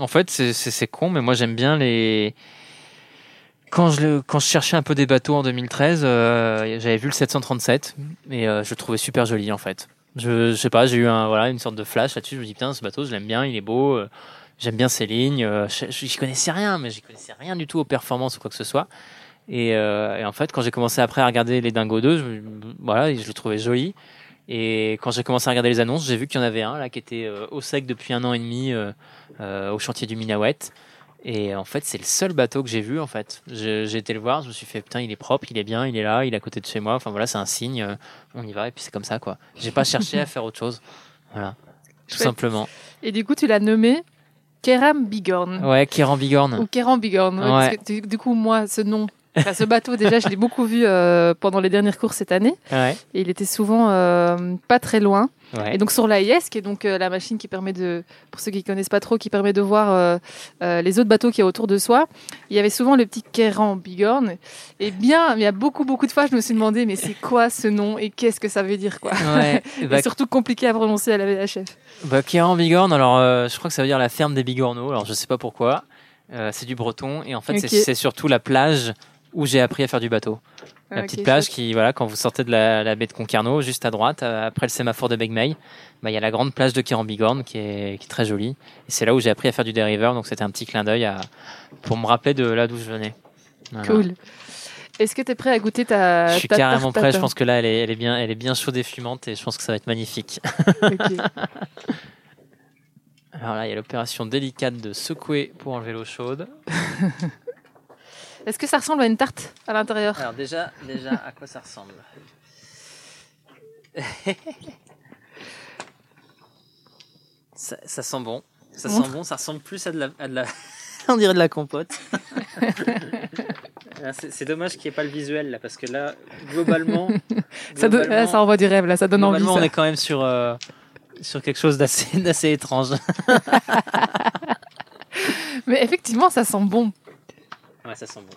En fait c'est con mais moi j'aime bien les quand je, cherchais un peu des bateaux en 2013, euh, j'avais vu le 737 et euh, je le trouvais super joli en fait. Je, sais pas, j'ai eu une sorte de flash là-dessus. Je me dis putain, ce bateau, je l'aime bien, il est beau, euh, j'aime bien ses lignes. j'y connaissais rien, mais j'y connaissais rien du tout aux performances ou quoi que ce soit. Et, en fait, quand j'ai commencé après à regarder les Dingo 2, je, voilà, je le trouvais joli. Et quand j'ai commencé à regarder les annonces, j'ai vu qu'il y en avait un là qui était au sec depuis un an et demi au chantier du Minawet. Et en fait, c'est le seul bateau que j'ai vu. En fait, j'ai été le voir, je me suis fait putain, il est propre, il est bien, il est là, il est à côté de chez moi. Enfin voilà, c'est un signe. euh, On y va et puis c'est comme ça quoi. J'ai pas cherché à faire autre chose. Voilà, tout Chouette. simplement. Et du coup, tu l'as nommé Keram Bigorn. Ouais, Kéran Bigorne. Ou Keram Bigorn. ouais, Ouais. parce que du coup, moi, ce nom, enfin, ce bateau, déjà, je l'ai beaucoup vu euh, pendant les dernières courses cette année. Ouais, Et il était souvent euh, pas très loin. ouais. Et donc sur l'AIS, qui est donc euh, la machine qui permet de, pour ceux qui connaissent pas trop, qui permet de voir les autres bateaux qui y a autour de soi, il y avait souvent le petit Kéran Bigorne. Et bien, il y a beaucoup, beaucoup de fois, je me suis demandé, mais c'est quoi ce nom et qu'est-ce que ça veut dire, quoi? Ouais, Et bah, surtout compliqué à prononcer à la VHF. bah, Kéran Bigorne, alors je crois que ça veut dire la ferme des Bigorneaux. Alors je sais pas pourquoi. C'est du breton et en fait c'est surtout la plage où j'ai appris à faire du bateau. La Ok, petite plage qui, voilà, quand vous sortez de la, la baie de Concarneau, juste à droite, euh, après le sémaphore de Begmey, bah, il y a la grande plage de Kéran-Bigorne qui est, qui est très jolie. Et c'est là où j'ai appris à faire du deriver, donc c'était un petit clin d'œil à- pour me rappeler de là d'où je venais. Voilà. Cool. Est-ce que tu es prêt à goûter ta Je suis ta carrément prêt, je pense que là elle est, elle est bien, elle est bien chaude et fumante et je pense que ça va être magnifique. Alors là, il y a l'opération délicate de secouer pour enlever l'eau chaude. Est-ce que ça ressemble à une tarte à l'intérieur? Alors déjà, déjà, à quoi ça ressemble? Ça, ça sent bon. Ça sent bon, ça ressemble plus à de la... à de la- On dirait de la compote. C'est dommage qu'il n'y ait pas le visuel là, parce que là, globalement... ça, globalement- ça envoie du rêve, là, ça donne envie. globalement, ça. on est quand même sur, euh, sur quelque chose d'assez d'assez étrange. Mais effectivement, ça sent bon. Ouais, ça sent bon.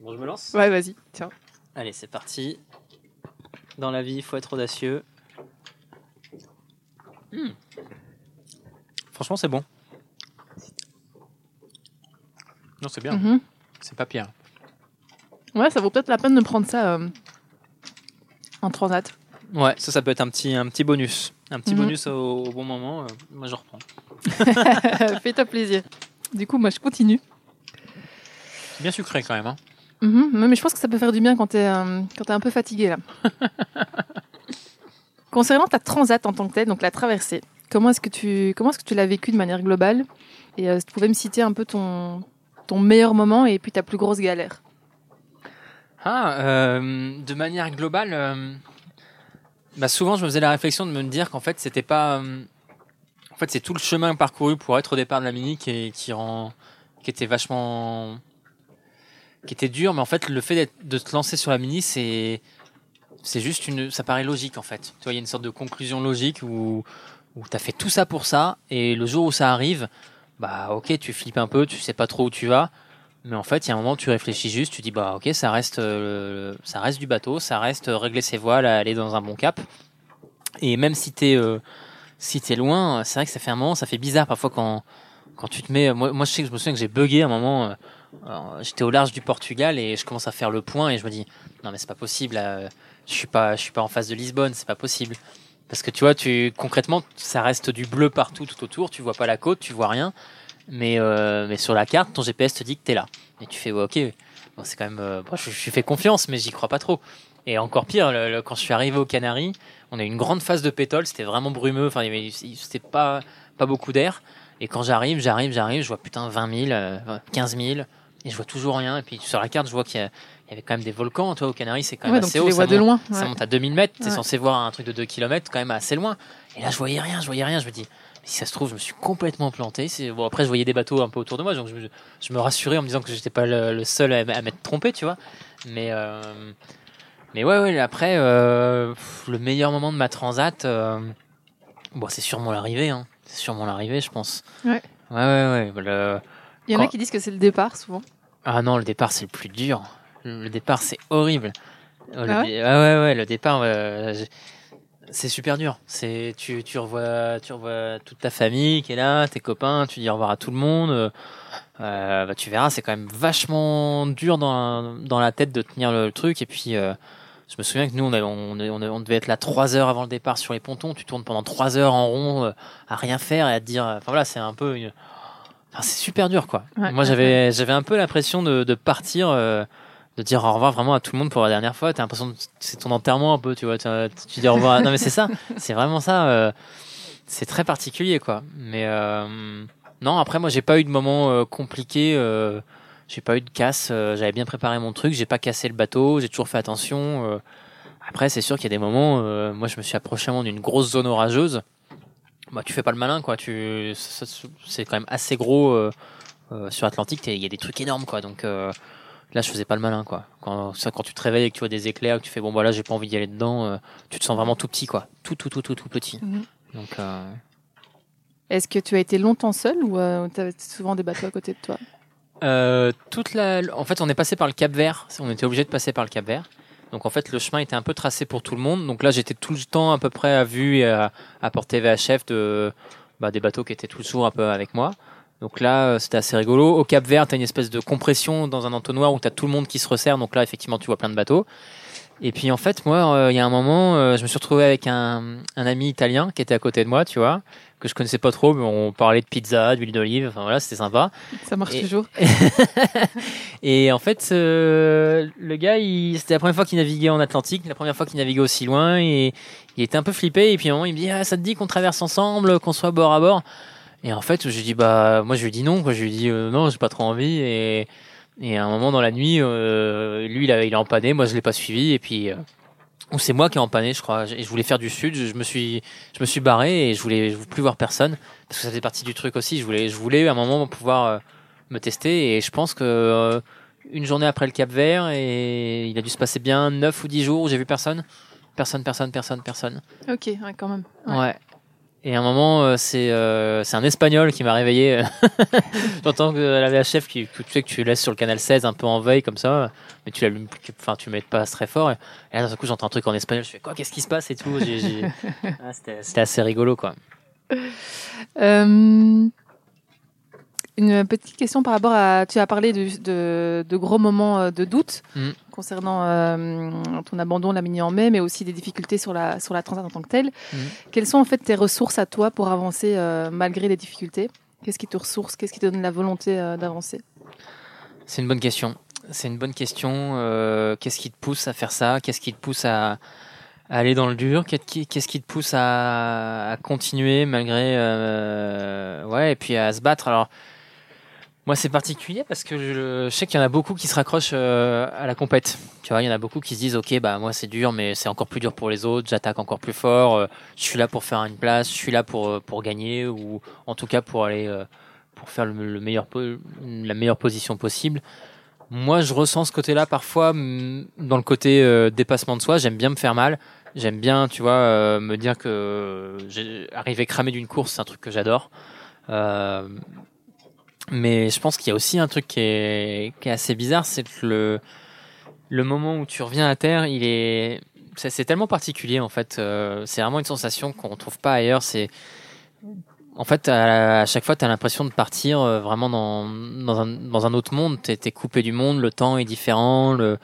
Bon, je me lance Ouais, vas-y, tiens. Allez, c'est parti. Dans la vie, il faut être audacieux. Hmm. Franchement, c'est bon. Non, c'est bien. Mhm. C'est pas pire. Ouais, ça vaut peut-être la peine de prendre ça euh, en transat. Ouais, ça, ça peut être un petit, un petit bonus. Un petit Mhm. bonus au, au bon moment. euh, moi, je reprends. Fais-toi plaisir. Du coup, moi, je continue. Bien sucré quand même. Hein. Mhm. Ouais, Mais je pense que ça peut faire du bien quand t'es euh, quand t'es un peu fatigué, là. Concernant ta transat en tant que telle, donc la traversée, comment est-ce que tu comment est-ce que tu l'as vécu de manière globale? Et euh, si tu pouvais me citer un peu ton ton meilleur moment et puis ta plus grosse galère. Ah, euh, de manière globale, euh, bah souvent je me faisais la réflexion de me dire qu'en fait c'était pas, euh, en fait c'est tout le chemin parcouru pour être au départ de la mini qui, qui rend, qui était vachement, qui était dur, mais en fait le fait de te lancer sur la mini c'est, c'est juste une, ça paraît logique en fait. Tu vois, il y a une sorte de conclusion logique où, où t'as fait tout ça pour ça et le jour où ça arrive, bah ok tu flippes un peu, tu sais pas trop où tu vas. Mais en fait, il y a un moment où tu réfléchis juste, tu dis bah ok, ça reste, euh, ça reste du bateau, ça reste euh, régler ses voiles, aller dans un bon cap. Et même si t'es, euh, si t'es loin, c'est vrai que ça fait un moment, ça fait bizarre parfois quand, quand tu te mets. Moi, moi je sais que je me souviens que j'ai bugué un moment. J'étais au large du Portugal et je commence à faire le point et je me dis non mais c'est pas possible. je suis pas, je suis pas en face de Lisbonne, c'est pas possible. Parce que tu vois, tu concrètement, ça reste du bleu partout, tout autour. Tu vois pas la côte, tu vois rien. Mais, euh, mais sur la carte, ton GPS te dit que t'es là. Et tu fais, ok, bon, c'est quand même. euh, bon, je, je fait confiance, mais j'y crois pas trop. Et encore pire, quand je suis arrivé aux Canaries, on a eu une grande phase de pétole, c'était vraiment brumeux, enfin, c'était pas, pas beaucoup d'air. Et quand j'arrive, j'arrive, j'arrive, je vois putain 20 000, euh, 15 000, et je vois toujours rien. Et puis sur la carte, je vois qu'il y, a- il y avait quand même des volcans. Toi, aux Canaries, c'est quand même Ouais, donc assez tu haut. les ça vois de monte- loin. ça monte à 2000 mètres, t'es Ouais. censé voir un truc de 2 km quand même assez loin. Et là, je voyais rien, je voyais rien. Je me dis, mais si ça se trouve, je me suis complètement planté. C'est bon. Après, je voyais des bateaux un peu autour de moi, donc je me, je me rassurais en me disant que j'étais pas le, le seul à, m'être trompé, tu vois. Mais euh, mais ouais, ouais. Après, euh, le meilleur moment de ma transat, euh, bon, c'est sûrement l'arrivée. Hein. C'est sûrement l'arrivée, je pense. Ouais. Ouais, ouais, ouais. Le- Il y en a Quand- qui disent que c'est le départ souvent. ah non, le départ c'est le plus dur. Le départ c'est horrible. Euh, le Ah dé- ouais, ouais, ouais, le départ euh, c'est super dur. C'est tu tu revois tu revois toute ta famille qui est là, tes copains, tu dis au revoir à tout le monde. euh, bah, tu verras, c'est quand même vachement dur dans la, dans la tête de tenir le, truc et puis euh, je me souviens que nous on, avait- on, on, on devait être là trois heures avant le départ sur les pontons. Tu tournes pendant trois heures en rond euh, à rien faire et à te dire. Enfin voilà, c'est un peu une, Enfin, c'est super dur, quoi. Ouais, Moi, j'avais, j'avais un peu l'impression de, de partir, euh, de dire au revoir vraiment à tout le monde pour la dernière fois. T'as l'impression que c'est ton enterrement un peu, tu vois. Tu, tu dis au revoir. non, mais c'est ça. C'est vraiment ça. euh, c'est très particulier, quoi. Mais, euh, Non, après, moi, j'ai pas eu de moment euh, compliqué. Euh, j'ai pas eu de casse. euh, J'avais bien préparé mon truc. J'ai pas cassé le bateau. J'ai toujours fait attention. euh. Après, c'est sûr qu'il y a des moments. euh, moi, je me suis approché d'une grosse zone orageuse. Bah, tu fais pas le malin, quoi. Tu, c'est quand même assez gros euh, euh, sur Atlantique. Il y a des trucs énormes, quoi. Donc euh, là, je faisais pas le malin, quoi. Quand, ça, quand tu te réveilles et que tu vois des éclairs, que tu fais bon, bah là, j'ai pas envie d'y aller dedans. euh, tu te sens vraiment tout petit, quoi. Tout, tout, tout, tout, tout petit. Mhm. Donc. euh, Est-ce que tu as été longtemps seul ou tu avais souvent des bateaux à côté de toi? Euh, toute la, en fait, on est passé par le Cap Vert. On était obligé de passer par le Cap Vert. Donc en fait, le chemin était un peu tracé pour tout le monde. Donc là, j'étais tout le temps à peu près à vue et à, à portée VHF de bah, des bateaux qui étaient toujours un peu avec moi. Donc là, euh, c'était assez rigolo. Au Cap Vert, t'as une espèce de compression dans un entonnoir où t'as tout le monde qui se resserre. Donc là, effectivement, tu vois plein de bateaux. Et puis en fait, moi, euh, il y a un moment, euh, je me suis retrouvé avec un, un ami italien qui était à côté de moi, tu vois, que je connaissais pas trop, mais on parlait de pizza, d'huile d'olive. Enfin voilà, c'était sympa. Ça marche Et- toujours. Et en fait, euh, le gars, il- c'était la première fois qu'il naviguait en Atlantique, la première fois qu'il naviguait aussi loin, et il était un peu flippé. Et puis à un moment, il me dit ah, "Ça te dit qu'on traverse ensemble, qu'on soit bord à bord? Et en fait, j'ai dit bah, moi, je lui dit non, quoi. Je lui dit euh, non, j'ai pas trop envie. Et, et à un moment dans la nuit, euh, lui, il a, il a empanné, moi, je l'ai pas suivi. Et puis, euh, c'est moi qui ai empanné, je crois. Et je voulais faire du sud, je, je me suis, je me suis barré et je voulais, je voulais plus voir personne parce que ça faisait partie du truc aussi. Je voulais, je voulais à un moment pouvoir euh, me tester. Et je pense que une journée après le Cap Vert et il a dû se passer bien 9 ou 10 jours où j'ai vu personne. Personne, personne, personne, personne. Ok, ouais, quand même. Ouais. Ouais. Et à un moment, euh, c'est euh, c'est un Espagnol qui m'a réveillé. J'entends que la VHF, qui, tu sais que tu laisses sur le canal 16 un peu en veille comme ça, mais tu l'allumes, plus- enfin tu mets pas très fort. Et là, d'un coup, j'entends un truc en espagnol. Je fais quoi Qu'est-ce qui se passe et tout. Ah, C'était c'était assez rigolo, quoi. Euh, une petite question par rapport à. Tu as parlé de, de, de gros moments euh, de doute Mhm. concernant euh, ton abandon de la mini en mai, mais aussi des difficultés sur la, sur la transat en tant que telle. Mhm. Quelles sont en fait tes ressources à toi pour avancer euh, malgré les difficultés? Qu'est-ce qui te ressource? Qu'est-ce qui te donne la volonté euh, d'avancer? C'est une bonne question. C'est une bonne question. Qu'est-ce qui te pousse à faire ça? Qu'est-ce qui te pousse à, aller dans le dur? Qu'est-ce qui, qu'est-ce qui te pousse à, à continuer malgré euh, ouais et puis à se battre? Alors moi c'est particulier parce que je, sais qu'il y en a beaucoup qui se raccrochent euh, à la compète. Tu vois, il y en a beaucoup qui se disent ok bah moi c'est dur mais c'est encore plus dur pour les autres. J'attaque encore plus fort. euh, je suis là pour faire une place. Je suis là pour euh, pour gagner ou en tout cas pour aller pour faire le, le meilleur la meilleure position possible. Moi, je ressens ce côté-là parfois dans le côté dépassement de soi. J'aime bien me faire mal. J'aime bien, tu vois, me dire que j'ai arrivé cramé d'une course, c'est un truc que j'adore. Mais je pense qu'il y a aussi un truc qui est, qui est assez bizarre, c'est que le, le moment où tu reviens à terre, il est, c'est tellement particulier en fait. Euh, c'est vraiment une sensation qu'on trouve pas ailleurs. C'est en fait, à, à chaque fois, tu as l'impression de partir euh, vraiment dans, dans, un, dans un autre monde. Tu es, coupé du monde, le temps est différent. Le,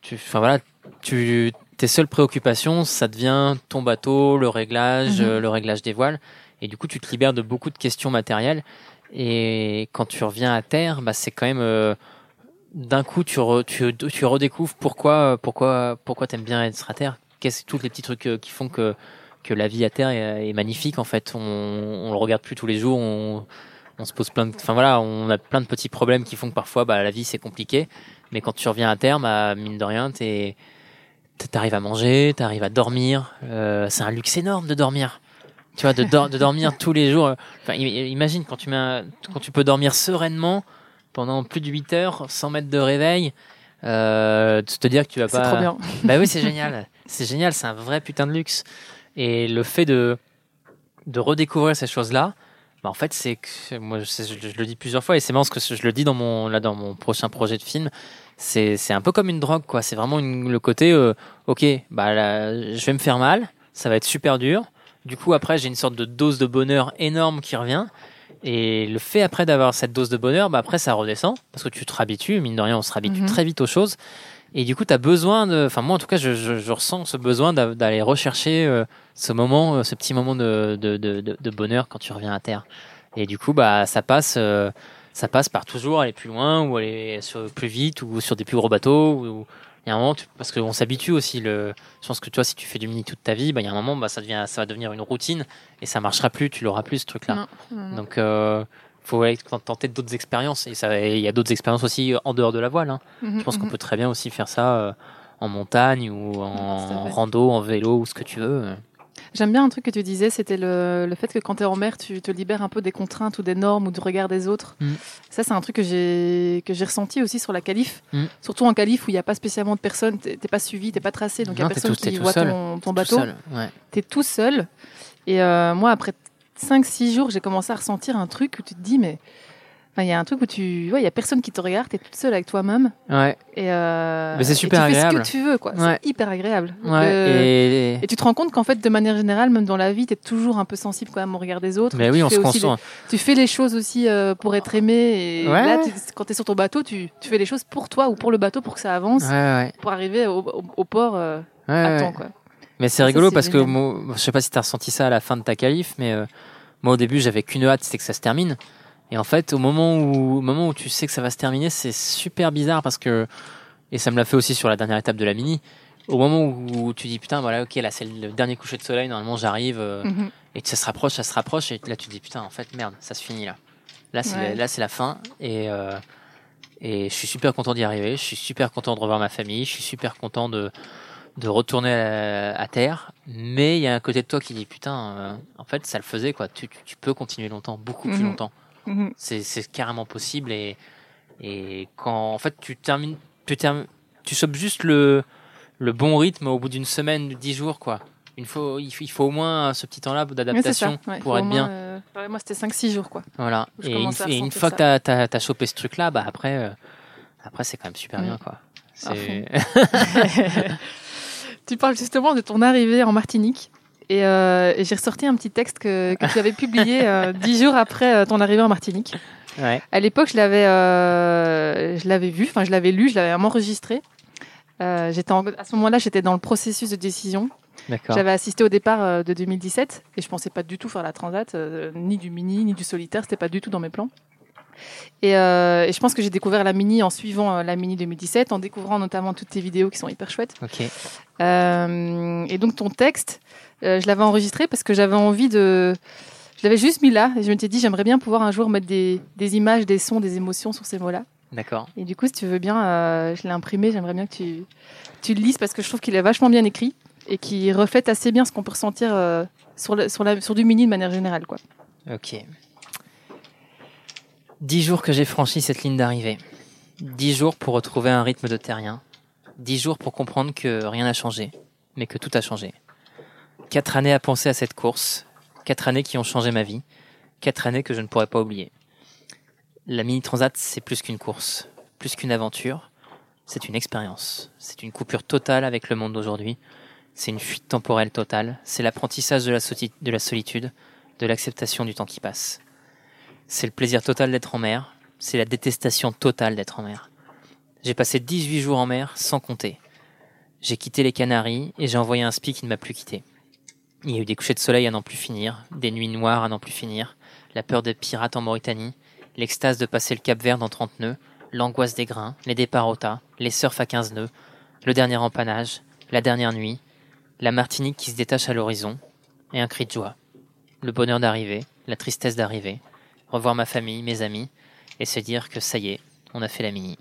tu, enfin, voilà, tu, tes seules préoccupations, ça devient ton bateau, le réglage, Mhm. euh, le réglage des voiles. Et du coup, tu te libères de beaucoup de questions matérielles. Et quand tu reviens à terre, bah, c'est quand même. euh, d'un coup, tu, re- tu, tu redécouvres pourquoi, pourquoi, pourquoi t'aimes bien être à terre. Qu'est-ce tous les petits trucs euh, qui font que que la vie à terre est, est magnifique en fait. On, on le regarde plus tous les jours. On, on se pose plein de, enfin voilà, on a plein de petits problèmes qui font que parfois bah, la vie c'est compliqué. Mais quand tu reviens à terre, bah, mine de rien, t'es, t'arrives à manger, t'arrives à dormir. Euh, c'est un luxe énorme de dormir. Tu vois, de, dor- de dormir tous les jours. Enfin, i- imagine quand tu mets, un- quand tu peux dormir sereinement pendant plus de 8 heures sans mettre de réveil. Euh, de te dire que tu vas C'est pas. trop bien. Bah oui, c'est génial. C'est génial, c'est un vrai putain de luxe. Et le fait de, de redécouvrir ces choses-là, bah en fait, c'est que moi, je, le dis plusieurs fois et c'est marrant parce que je le dis dans mon, là, dans mon prochain projet de film. C'est, c'est un peu comme une drogue, quoi. C'est vraiment une- le côté, euh, ok, bah là, je vais me faire mal, ça va être super dur. Du coup, après, j'ai une sorte de dose de bonheur énorme qui revient. Et le fait après d'avoir cette dose de bonheur, bah après ça redescend parce que tu te réhabitues, mine de rien, on se réhabitue Mhm. très vite aux choses. Et du coup, tu as besoin de. Enfin, moi en tout cas, je, je, je ressens ce besoin d'a- d'aller rechercher euh, ce moment, euh, ce petit moment de, de, de, de- bonheur quand tu reviens à terre. Et du coup, bah, ça passe. euh, ça passe par toujours aller plus loin ou aller sur, plus vite ou sur des plus gros bateaux. Ou- il y a un moment, tu- parce qu'on s'habitue aussi. Le, je pense que toi, si tu fais du mini toute ta vie, bah, il y a un moment, bah, ça, devient, ça va devenir une routine et ça marchera plus. Tu l'auras plus ce truc-là. Donc, euh, faut aller tenter d'autres expériences. Et ça, il y a d'autres expériences aussi en dehors de la voile. hein. Mhm, Je pense qu'on mhm. peut très bien aussi faire ça euh, en montagne ou en fait. rando, en vélo ou ce que tu veux. J'aime bien un truc que tu disais, c'était le, le fait que quand tu es en mer, tu te libères un peu des contraintes ou des normes ou du regard des autres. Mm. Ça, c'est un truc que j'ai que j'ai ressenti aussi sur la qualif. Mm. Surtout en qualif où il n'y a pas spécialement de personnes, t'es pas suivi, t'es pas tracé, donc il y a personne tout- qui voit seul. ton, ton bateau. Tu es tout seul. Et euh, moi, après 5-6 jours, j'ai commencé à ressentir un truc où tu te dis, mais enfin, il y a un truc où tu. Ouais, il y a personne qui te regarde, tu es toute seule avec toi-même. Ouais, Et, euh, Mais c'est et super tu agréable. fais ce que tu veux, quoi. Ouais. C'est hyper agréable. ouais. Euh, et... et tu te rends compte qu'en fait, de manière générale, même dans la vie, tu es toujours un peu sensible quand même au regard des autres. Mais Tu oui, on se conçoit. des- Tu fais les choses aussi euh, pour être aimé. Et Ouais. là, tu- quand tu es sur ton bateau, tu, tu fais les choses pour toi ou pour le bateau pour que ça avance, Ouais, ouais. pour arriver au, au- au port euh, à temps. Quoi. Mais c'est rigolo parce que moi, je sais pas si tu as ressenti ça à la fin de ta qualif, mais moi au début j'avais qu'une hâte, c'était que ça se termine. Et en fait, au moment où, au moment où tu sais que ça va se terminer, c'est super bizarre parce que, et ça me l'a fait aussi sur la dernière étape de la mini, au moment où tu dis putain, voilà, ok, là c'est le dernier coucher de soleil, normalement j'arrive, euh, Mhm. et ça se rapproche, ça se rapproche, et là tu dis putain, en fait, merde, ça se finit là. Là c'est Ouais. la, la fin, et, euh, et je suis super content d'y arriver, je suis super content de revoir ma famille, je suis super content de, de retourner à, à terre, mais il y a un côté de toi qui dit putain, euh, en fait ça le faisait quoi, tu, tu, tu peux continuer longtemps, beaucoup plus Mhm. longtemps. Mhm. C'est carrément possible et, et quand en fait tu termines, tu, termines, tu chopes juste le, le bon rythme au bout d'une semaine, dix jours quoi. Il faut, il faut, il faut au moins ce petit temps-là d'adaptation. Ouais, pour être bien. euh, moi, c'était 5-6 jours. quoi. Voilà. Et une, et fois ça. que tu as, chopé ce truc-là, bah après, euh, après c'est quand même super Mm. bien quoi. Tu parles justement de ton arrivée en Martinique. Et, euh, et j'ai ressorti un petit texte que, que tu avais publié euh, dix jours après euh, ton arrivée en Martinique. ouais. À l'époque, je l'avais, je l'avais vu, enfin je l'avais lu, je l'avais vraiment enregistré. J'étais en- à ce moment-là, j'étais dans le processus de décision. J'avais assisté au départ de 2017 et je pensais pas du tout faire la transat, ni du mini, ni du solitaire, c'était pas du tout dans mes plans. Et, euh, et je pense que j'ai découvert la mini en suivant euh, la mini 2017, en découvrant notamment toutes tes vidéos qui sont hyper chouettes. Ok. Euh, et donc ton texte, je l'avais enregistré parce que j'avais envie de... Je l'avais juste mis là et je me suis dit j'aimerais bien pouvoir un jour mettre des, des images, des sons, des émotions sur ces mots-là. D'accord. Et du coup, si tu veux bien, je l'ai imprimé, j'aimerais bien que tu, tu le lises parce que je trouve qu'il est vachement bien écrit et qui reflète assez bien ce qu'on peut ressentir sur, le- sur, la, sur du mini de manière générale. Quoi. Ok. Dix jours que j'ai franchi cette ligne d'arrivée. Dix jours pour retrouver un rythme de terrien. Dix jours pour comprendre que rien n'a changé, mais que tout a changé. Quatre années à penser à cette course. Quatre années qui ont changé ma vie. Quatre années que je ne pourrai pas oublier. La Mini Transat, c'est plus qu'une course, plus qu'une aventure. C'est une expérience. C'est une coupure totale avec le monde d'aujourd'hui. C'est une fuite temporelle totale. C'est l'apprentissage de la, de la solitude, de l'acceptation du temps qui passe. C'est le plaisir total d'être en mer. C'est la détestation totale d'être en mer. J'ai passé 18 jours en mer sans compter. J'ai quitté les Canaries et j'ai envoyé un spi qui ne m'a plus quitté. Il y a eu des couchers de soleil à n'en plus finir, des nuits noires à n'en plus finir, la peur des pirates en Mauritanie, l'extase de passer le Cap Vert dans 30 nœuds, l'angoisse des grains, les départs au tas, les surfs à 15 nœuds, le dernier empannage, la dernière nuit, la Martinique qui se détache à l'horizon, et un cri de joie. Le bonheur d'arriver, la tristesse d'arriver, revoir ma famille, mes amis, et se dire que ça y est, on a fait la mini.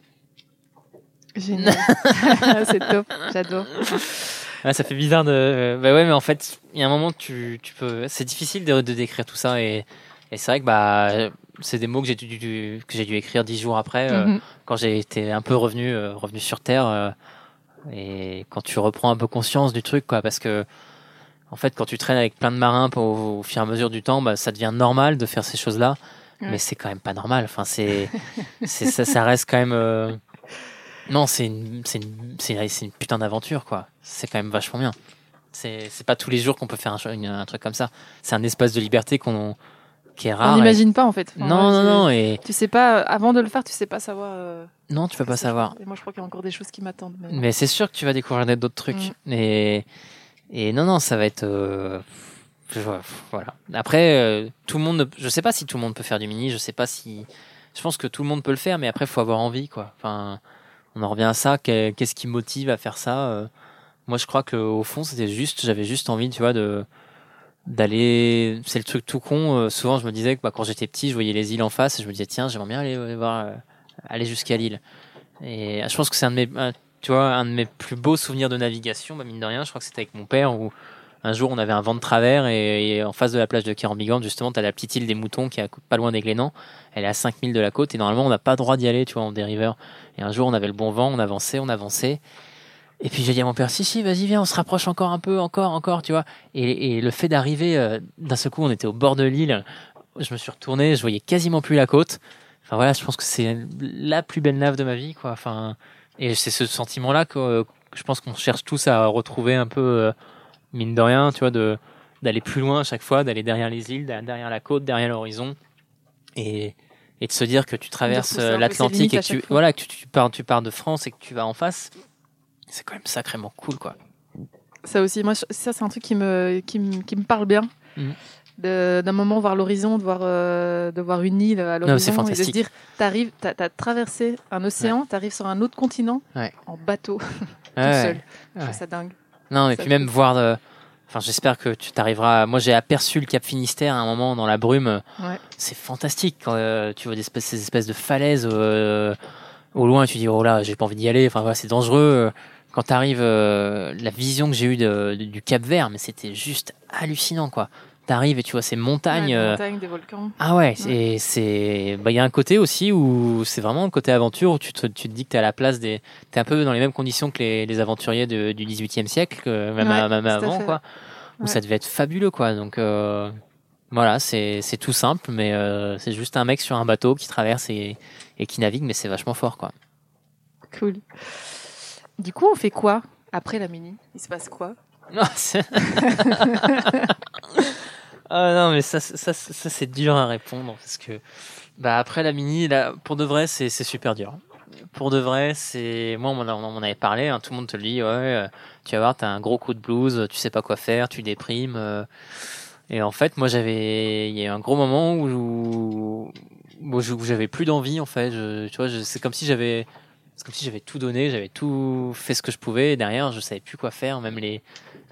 Génial. c'est top, j'adore. Ah, ça fait bizarre de. Bah ouais, mais en fait, il y a un moment, tu, tu peux. C'est difficile de, de décrire tout ça, et, et c'est vrai que bah, c'est des mots que j'ai dû, dû- que j'ai dû écrire dix jours après, euh, Mhm. quand j'ai été un peu revenu, euh, revenu sur terre, euh, et quand tu reprends un peu conscience du truc, quoi, parce que. En fait, quand tu traînes avec plein de marins au, au fur et à mesure du temps, bah, ça devient normal de faire ces choses-là. Mais c'est quand même pas normal. Enfin, c'est, c'est ça, ça reste quand même. euh, Non, c'est une, c'est une, c'est c'est une putain d'aventure, quoi. C'est quand même vachement bien. C'est, c'est pas tous les jours qu'on peut faire un, une- truc comme ça. C'est un espace de liberté qu'on, qui est rare. On et- n'imagine pas en fait. Enfin, Non, ouais, non, non, et Tu sais pas, avant de le faire, tu sais pas savoir. euh, non, tu peux pas savoir. Et moi, je crois qu'il y a encore des choses qui m'attendent. mais- Mais c'est sûr que tu vas découvrir d'autres trucs. Et, et non, non, ça va être. euh, voilà. Après, euh, tout le monde. Je sais pas si tout le monde peut faire du mini. Je sais pas si. Je pense que tout le monde peut le faire, mais après, faut avoir envie, quoi. Enfin, on en revient à ça. qu'est- Qu'est-ce qui motive à faire ça euh, Moi, je crois que au fond, c'était juste. J'avais juste envie, tu vois, de d'aller c'est le truc tout con euh, souvent je me disais que bah, quand j'étais petit je voyais les îles en face et je me disais tiens j'aimerais bien aller voir aller jusqu'à l'île et je pense que c'est un de mes tu vois un de mes plus beaux souvenirs de navigation bah, mine de rien je crois que c'était avec mon père où un jour on avait un vent de travers et, en face de la plage de Kerambigante justement tu as la petite île des moutons qui est pas loin des Glénans elle est à 5000 de la côte et normalement on n'a pas droit d'y aller tu vois en dériveur et un jour on avait le bon vent on avançait on avançait et puis j'ai dit à mon père, si, si, vas-y, viens, on se rapproche encore un peu, encore, encore, tu vois. Et, le fait d'arriver, euh, d'un seul coup, on était au bord de l'île, je me suis retourné, je voyais quasiment plus la côte. Enfin voilà, je pense que c'est la plus belle nave de ma vie, quoi. Enfin, et c'est ce sentiment-là que, je pense qu'on cherche tous à retrouver un peu, euh, mine de rien, tu vois, de d'aller plus loin à chaque fois, d'aller derrière les îles, derrière la côte, derrière l'horizon. Et, et de se dire que tu traverses l'Atlantique et que tu, voilà, que tu, pars, tu pars de France et que tu vas en face c'est quand même sacrément cool, quoi. Ça aussi, moi, ça, c'est un truc qui me, qui me, qui me parle bien. Mhm. D'un moment voir l'horizon, de voir, euh, de voir une île à l'horizon et de se dire, tu as, as, traversé un océan, tu arrives sur un autre continent en bateau, tout seul. Je trouve ça dingue. Non, et puis même voir. Euh, enfin, j'espère que tu t'arriveras. Moi, j'ai aperçu le Cap Finistère à un moment dans la brume. C'est fantastique quand euh, tu vois des espèces, ces espèces de falaises au loin. Tu dis oh là, j'ai pas envie d'y aller. Enfin, voilà, c'est dangereux quand tu arrives, euh, la vision que j'ai eue de, du Cap Vert, mais c'était juste hallucinant, quoi. T'arrives et tu vois ces montagnes. Ouais, euh, montagnes des volcans. Ah ouais, c'est, c'est, bah il y a un côté aussi où c'est vraiment le côté aventure où tu te, tu te dis que t'es à la place des, t'es un peu dans les mêmes conditions que les, les aventuriers de, du 18e siècle, même, même avant, quoi. Où ça devait être fabuleux, quoi. Donc euh, voilà, c'est, c'est tout simple, mais c'est juste un mec sur un bateau qui traverse et, et qui navigue, mais c'est vachement fort, quoi. Cool. Du coup, on fait quoi après la mini? Il se passe quoi? Non, ah non, mais ça, ça, ça c'est dur à répondre parce que bah après la mini, là, pour de vrai, c'est super dur. Pour de vrai, c'est moi on m'en avait parlé, hein, tout le monde te le dit, ouais, euh, tu vas voir, t'as un gros coup de blues, tu sais pas quoi faire, tu déprimes. Euh. et en fait, moi j'avais, il y a eu un gros moment où, où, j'avais plus d'envie en fait. Je, tu vois, c'est comme si j'avais c'est comme si j'avais tout donné, j'avais tout fait ce que je pouvais. Et derrière, je savais plus quoi faire, même les.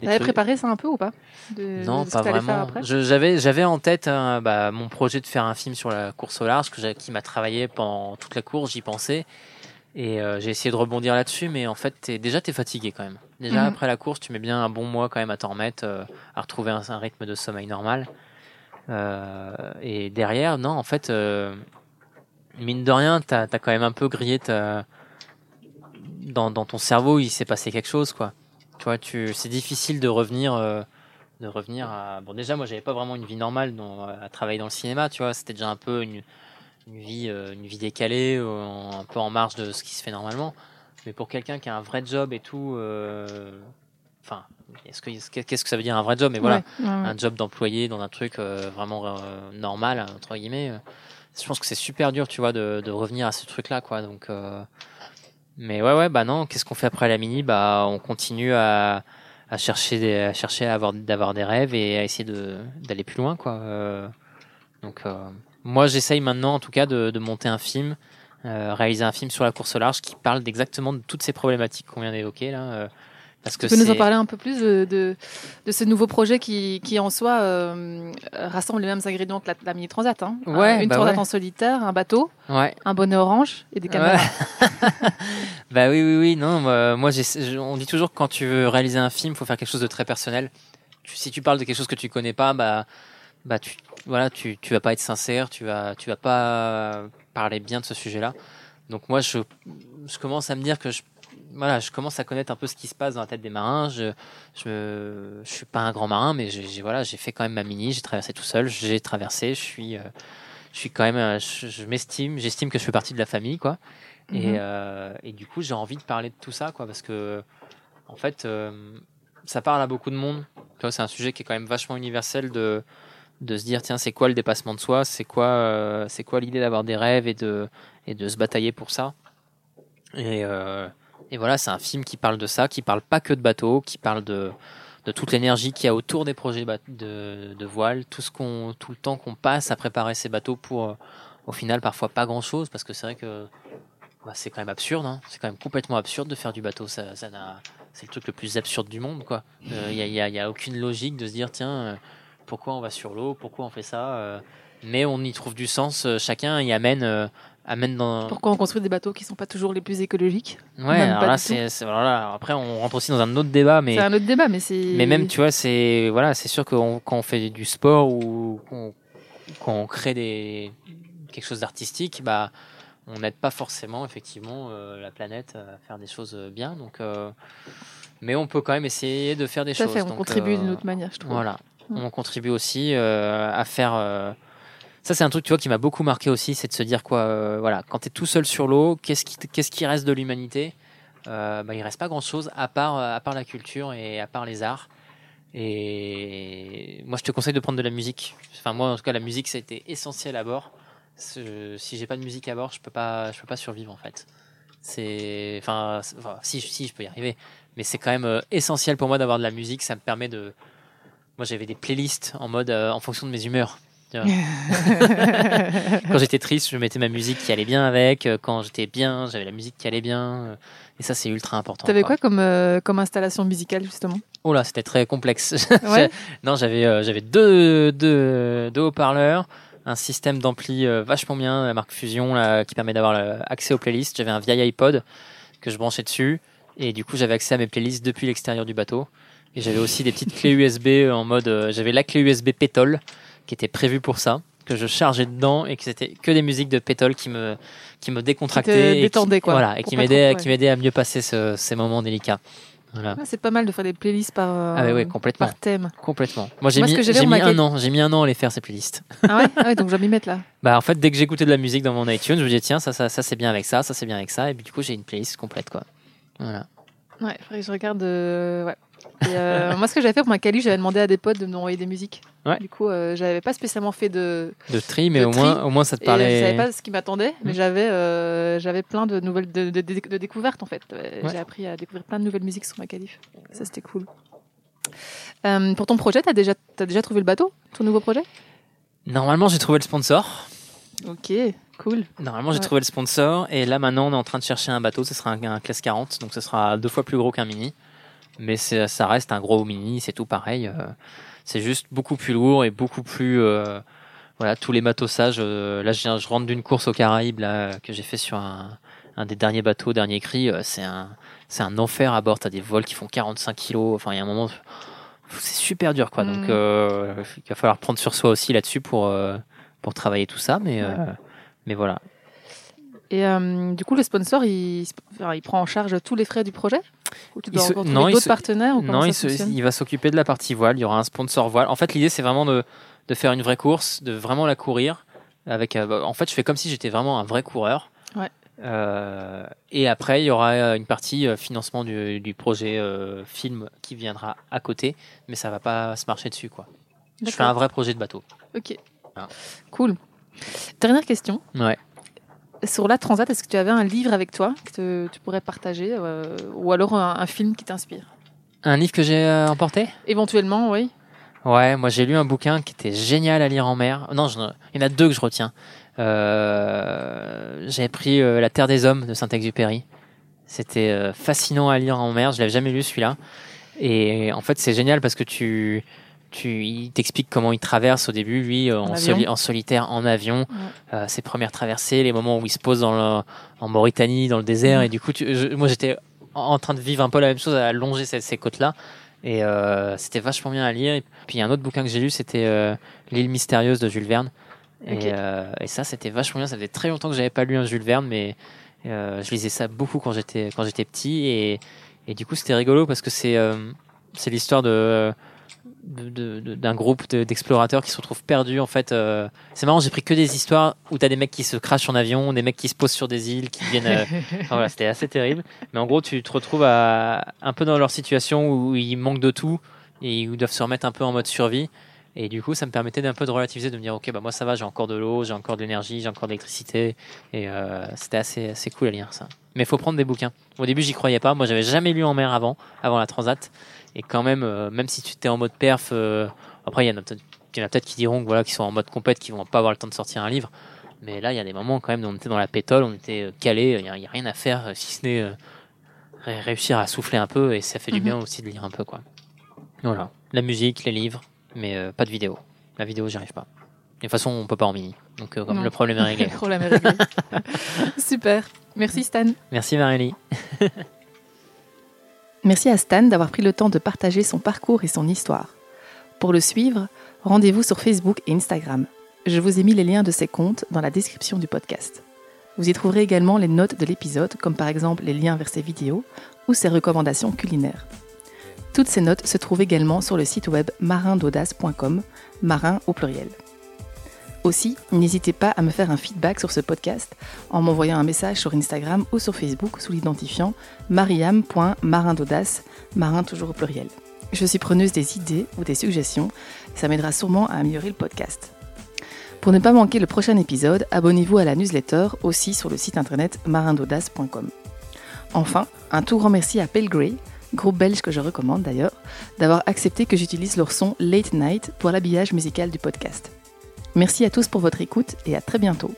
Tu avais préparé ça un peu ou pas Non, pas vraiment. J'avais j'avais en tête bah, mon projet de faire un film sur la course au large que qui m'a travaillé pendant toute la course, j'y pensais. Et euh, j'ai essayé de rebondir là-dessus, mais en fait, es, déjà, tu es fatigué quand même. Déjà, mhm. après la course, tu mets bien un bon mois quand même à t'en remettre, euh, à retrouver un, rythme de sommeil normal. Euh, et derrière, non, en fait, mine de rien, tu as, quand même un peu grillé ta, dans, dans ton cerveau, il s'est passé quelque chose, quoi. Tu vois, tu, c'est difficile de revenir, euh, de revenir à. Bon, déjà, moi, j'avais pas vraiment une vie normale dans, à travailler dans le cinéma, tu vois. C'était déjà un peu une, une vie, euh, une vie décalée, euh, un peu en marge de ce qui se fait normalement. Mais pour quelqu'un qui a un vrai job et tout, enfin, est-ce que, qu'est-ce que ça veut dire un vrai job? Mais voilà, un job d'employé dans un truc vraiment normal entre guillemets. je pense que c'est super dur, tu vois, de, de revenir à ce truc-là, quoi. Donc mais ouais, ouais, bah non, qu'est-ce qu'on fait après la mini? Bah, on continue à, à chercher, à chercher à avoir, d'avoir des rêves et à essayer d'aller plus loin, quoi. Euh, donc, euh, moi, j'essaye maintenant, en tout cas, de, de monter un film, euh, réaliser un film sur la course au large qui parle d'exactement de toutes ces problématiques qu'on vient d'évoquer là. Euh, parce que tu peux nous en parler un peu plus de, de, de ce nouveau projet qui, qui en soi euh, rassemble les mêmes ingrédients que la, mini transat. Hein. Ouais, une bah transat en solitaire, un bateau, ouais. un bonnet orange et des caméras. bah oui, oui, oui. Non, moi, on dit toujours que quand tu veux réaliser un film, il faut faire quelque chose de très personnel. si tu parles de quelque chose que tu connais pas, bah, bah tu, voilà, tu, tu vas pas être sincère, tu vas, tu vas pas parler bien de ce sujet-là. Donc moi, je, je commence à me dire que je voilà, je commence à connaître un peu ce qui se passe dans la tête des marins. Je, je, je suis pas un grand marin, mais j'ai, voilà, j'ai fait quand même ma mini. J'ai traversé tout seul. J'ai traversé. Je suis, euh, je suis quand même, euh, je, m'estime, j'estime que je fais partie de la famille, quoi. Et, mhm. euh, et, du coup, j'ai envie de parler de tout ça, quoi, parce que, en fait, ça parle à beaucoup de monde. C'est un sujet qui est quand même vachement universel de, de se dire, tiens, c'est quoi le dépassement de soi? C'est quoi, c'est quoi l'idée d'avoir des rêves et de, et de se batailler pour ça? Et, et voilà, c'est un film qui parle de ça, qui parle pas que de bateaux, qui parle de, de toute l'énergie qu'il y a autour des projets de, de voile, tout, ce qu'on, tout le temps qu'on passe à préparer ces bateaux pour, euh, au final, parfois pas grand chose, parce que c'est vrai que bah, c'est quand même absurde, hein. c'est quand même complètement absurde de faire du bateau. Ça, c'est le truc le plus absurde du monde, quoi. Il euh, n'y a, y a, y a, aucune logique de se dire, tiens, euh, pourquoi on va sur l'eau, pourquoi on fait ça. mais on y trouve du sens. chacun y amène amène dans. Pourquoi on construit des bateaux qui sont pas toujours les plus écologiques Ouais, alors là, c'est, voilà, après on rentre aussi dans un autre débat, mais. C'est un autre débat, mais c'est. Mais même, tu vois, c'est voilà, c'est sûr que quand on fait du sport ou quand on crée des quelque chose d'artistique, bah on n'aide pas forcément effectivement euh, la planète à faire des choses bien, donc. Euh, mais on peut quand même essayer de faire des choses. Fait, on contribue d'une autre manière, je trouve. Voilà, mm. on contribue aussi euh, à faire ça, c'est un truc, tu vois, qui m'a beaucoup marqué aussi, c'est de se dire quoi, euh, voilà, quand tu es tout seul sur l'eau, qu'est-ce qui, qu'est-ce qui reste de l'humanité? Euh, bah, Il reste pas grand-chose à part, euh, à part la culture et à part les arts. Et moi, je te conseille de prendre de la musique. Enfin, moi, en tout cas, la musique, ça a été essentiel à bord. Si j'ai pas de musique à bord, je peux je peux pas survivre en fait. Enfin, si, si, je peux y arriver, mais c'est quand même euh, essentiel pour moi d'avoir de la musique. Ça me permet de, moi, j'avais des playlists en mode, en fonction de mes humeurs. Quand j'étais triste, je mettais ma musique qui allait bien avec. Quand j'étais bien, j'avais la musique qui allait bien. Et ça, c'est ultra important. T'avais quoi, quoi comme, euh, comme installation musicale, justement? Oh là, c'était très complexe. non, j'avais euh, j'avais deux, deux, deux haut-parleurs, un système d'ampli euh, vachement bien, la marque Fusion, là, qui permet d'avoir accès aux playlists. J'avais un vieil iPod que je branchais dessus. Et du coup, j'avais accès à mes playlists depuis l'extérieur du bateau. Et j'avais aussi des petites clés USB en mode. j'avais la clé USB Pétole qui était prévu pour ça que je chargeais dedans et que c'était que des musiques de pétole qui me qui me décontractaient et qui, quoi, voilà et qui m'aidaient qui m'aidaient à mieux passer ce, ces moments délicats voilà. c'est pas mal de faire des playlists par, ah ouais, complètement. par thème. Complètement. Moi, j'ai mis, j'ai mis un an. J'ai mis un an à les faire ces playlists. Ah ouais, ah ouais donc je vais m'y mettre là. Bah en fait, dès que j'écoutais de la musique dans mon iTunes, je me disais tiens ça ça, ça c'est bien avec ça, ça c'est bien avec ça, et puis du coup j'ai une playlist complète quoi. Voilà. Ouais, faudrait que je regarde. Euh, ouais. Euh, moi, ce que j'avais fait pour ma qualif, j'avais demandé à des potes de me envoyer des musiques. Du coup, euh, j'avais pas spécialement fait de. De tri, mais au, Moins, au moins ça te parlait. Et je savais pas ce qui m'attendait, mais mmh. j'avais j'avais plein de nouvelles de, de, de, découvertes en fait. J'ai appris à découvrir plein de nouvelles musiques sur ma qualif. Ça, c'était cool. pour ton projet, t'as déjà, as déjà trouvé le bateau Ton nouveau projet? Normalement, j'ai trouvé le sponsor. Ok, cool. Normalement, j'ai trouvé le sponsor et là maintenant, on est en train de chercher un bateau. Ce sera un, classe 40, donc ce sera deux fois plus gros qu'un mini. Mais ça reste un gros mini, c'est tout pareil. Euh, c'est juste beaucoup plus lourd et beaucoup plus. Euh, voilà, tous les matossages. Euh, là, je, je rentre d'une course aux Caraïbes là, que j'ai fait sur un, un des derniers bateaux, dernier cri. c'est un, c'est un enfer à bord. T'as des vols qui font 45 kilos. Enfin, il y a un moment, c'est super dur, quoi. Donc, mm. il va falloir prendre sur soi aussi là-dessus pour pour travailler tout ça, mais, euh, mais voilà. Et euh, du coup, le sponsor, il, il, prend en charge tous les frais du projet? Ou tu dois il non, d'autres partenaires ou Non, il, il, va s'occuper de la partie voile. Il y aura un sponsor voile. En fait, l'idée, c'est vraiment de, de, faire une vraie course, de vraiment la courir. Avec, euh, en fait, je fais comme si j'étais vraiment un vrai coureur. Ouais. Euh, et après, il y aura une partie financement du, du projet euh, film qui viendra à côté, mais ça va pas se marcher dessus, quoi. Je fais un vrai projet de bateau. Ok. Ah. Cool. Dernière question. Ouais. Sur la Transat, est-ce que tu avais un livre avec toi que tu pourrais partager euh, ou alors un, film qui t'inspire? Un livre que j'ai euh, emporté? Éventuellement, oui. Ouais, moi j'ai lu un bouquin qui était génial à lire en mer. Non, il y en a deux que je retiens. Euh, j'ai pris La Terre des Hommes de Saint-Exupéry. C'était fascinant à lire en mer. Je l'avais jamais lu celui-là. Et en fait, c'est génial parce que tu tu, il t'explique comment il traverse au début, lui, euh, en, en, solitaire, en avion, euh, ses premières traversées, les moments où il se pose dans en Mauritanie, dans le désert. Et du coup, moi, j'étais en train de vivre un peu la même chose, à longer ces, ces côtes-là. Et euh, c'était vachement bien à lire. Et puis, il y a un autre bouquin que j'ai lu, c'était euh, L'île mystérieuse de Jules Verne. Et, et, ça, c'était vachement bien. Ça faisait très longtemps que j'avais pas lu un Jules Verne, mais je lisais ça beaucoup quand j'étais quand j'étais petit. Et, et du coup, c'était rigolo parce que c'est c'est l'histoire de d'un groupe d'explorateurs qui se retrouvent perdus en fait. Euh, c'est marrant, j'ai pris que des histoires où t'as des mecs qui se crachent en avion, des mecs qui se posent sur des îles, qui viennent. Euh, voilà, c'était assez terrible. Mais en gros, tu te retrouves à, un peu dans leur situation où ils manquent de tout et ils doivent se remettre un peu en mode survie. Et du coup, ça me permettait d'un peu de relativiser, de me dire, ok, bah moi ça va, j'ai encore de l'eau, j'ai encore de l'énergie, j'ai encore de l'électricité. Et euh, c'était assez, assez cool à lire ça. Mais il faut prendre des bouquins. Au début, j'y croyais pas. Moi, j'avais jamais lu en mer avant, avant la Transat. Et quand même, euh, même si tu étais en mode perf, euh, après, il y en a peut-être qui diront que voilà, qui sont en mode compète, qui vont pas avoir le temps de sortir un livre. Mais là, il y a des moments quand même où on était dans la pétole, on était euh, calé, il n'y a, rien à faire si ce n'est réussir à souffler un peu et ça fait du mhm. bien aussi de lire un peu quoi. Voilà, la musique, les livres, mais euh, pas de vidéo. La vidéo, j'y arrive pas. De toute façon, on peut pas en mini. Donc, euh, comme le problème est réglé. Le problème est réglé. Super. Merci Stan. Merci Marélie. Merci à Stan d'avoir pris le temps de partager son parcours et son histoire. Pour le suivre, rendez-vous sur Facebook et Instagram. Je vous ai mis les liens de ses comptes dans la description du podcast. Vous y trouverez également les notes de l'épisode, comme par exemple les liens vers ses vidéos ou ses recommandations culinaires. Toutes ces notes se trouvent également sur le site web marindodas.com, marin au pluriel. Aussi, n'hésitez pas à me faire un feedback sur ce podcast en m'envoyant un message sur Instagram ou sur Facebook sous l'identifiant mariam.marindodas, marin toujours au pluriel. Je suis preneuse des idées ou des suggestions, ça m'aidera sûrement à améliorer le podcast. Pour ne pas manquer le prochain épisode, abonnez-vous à la newsletter aussi sur le site internet marindodas.com. Enfin, un tout grand merci à Pelgrey, groupe belge que je recommande d'ailleurs, d'avoir accepté que j'utilise leur son Late Night pour l'habillage musical du podcast. Merci à tous pour votre écoute et à très bientôt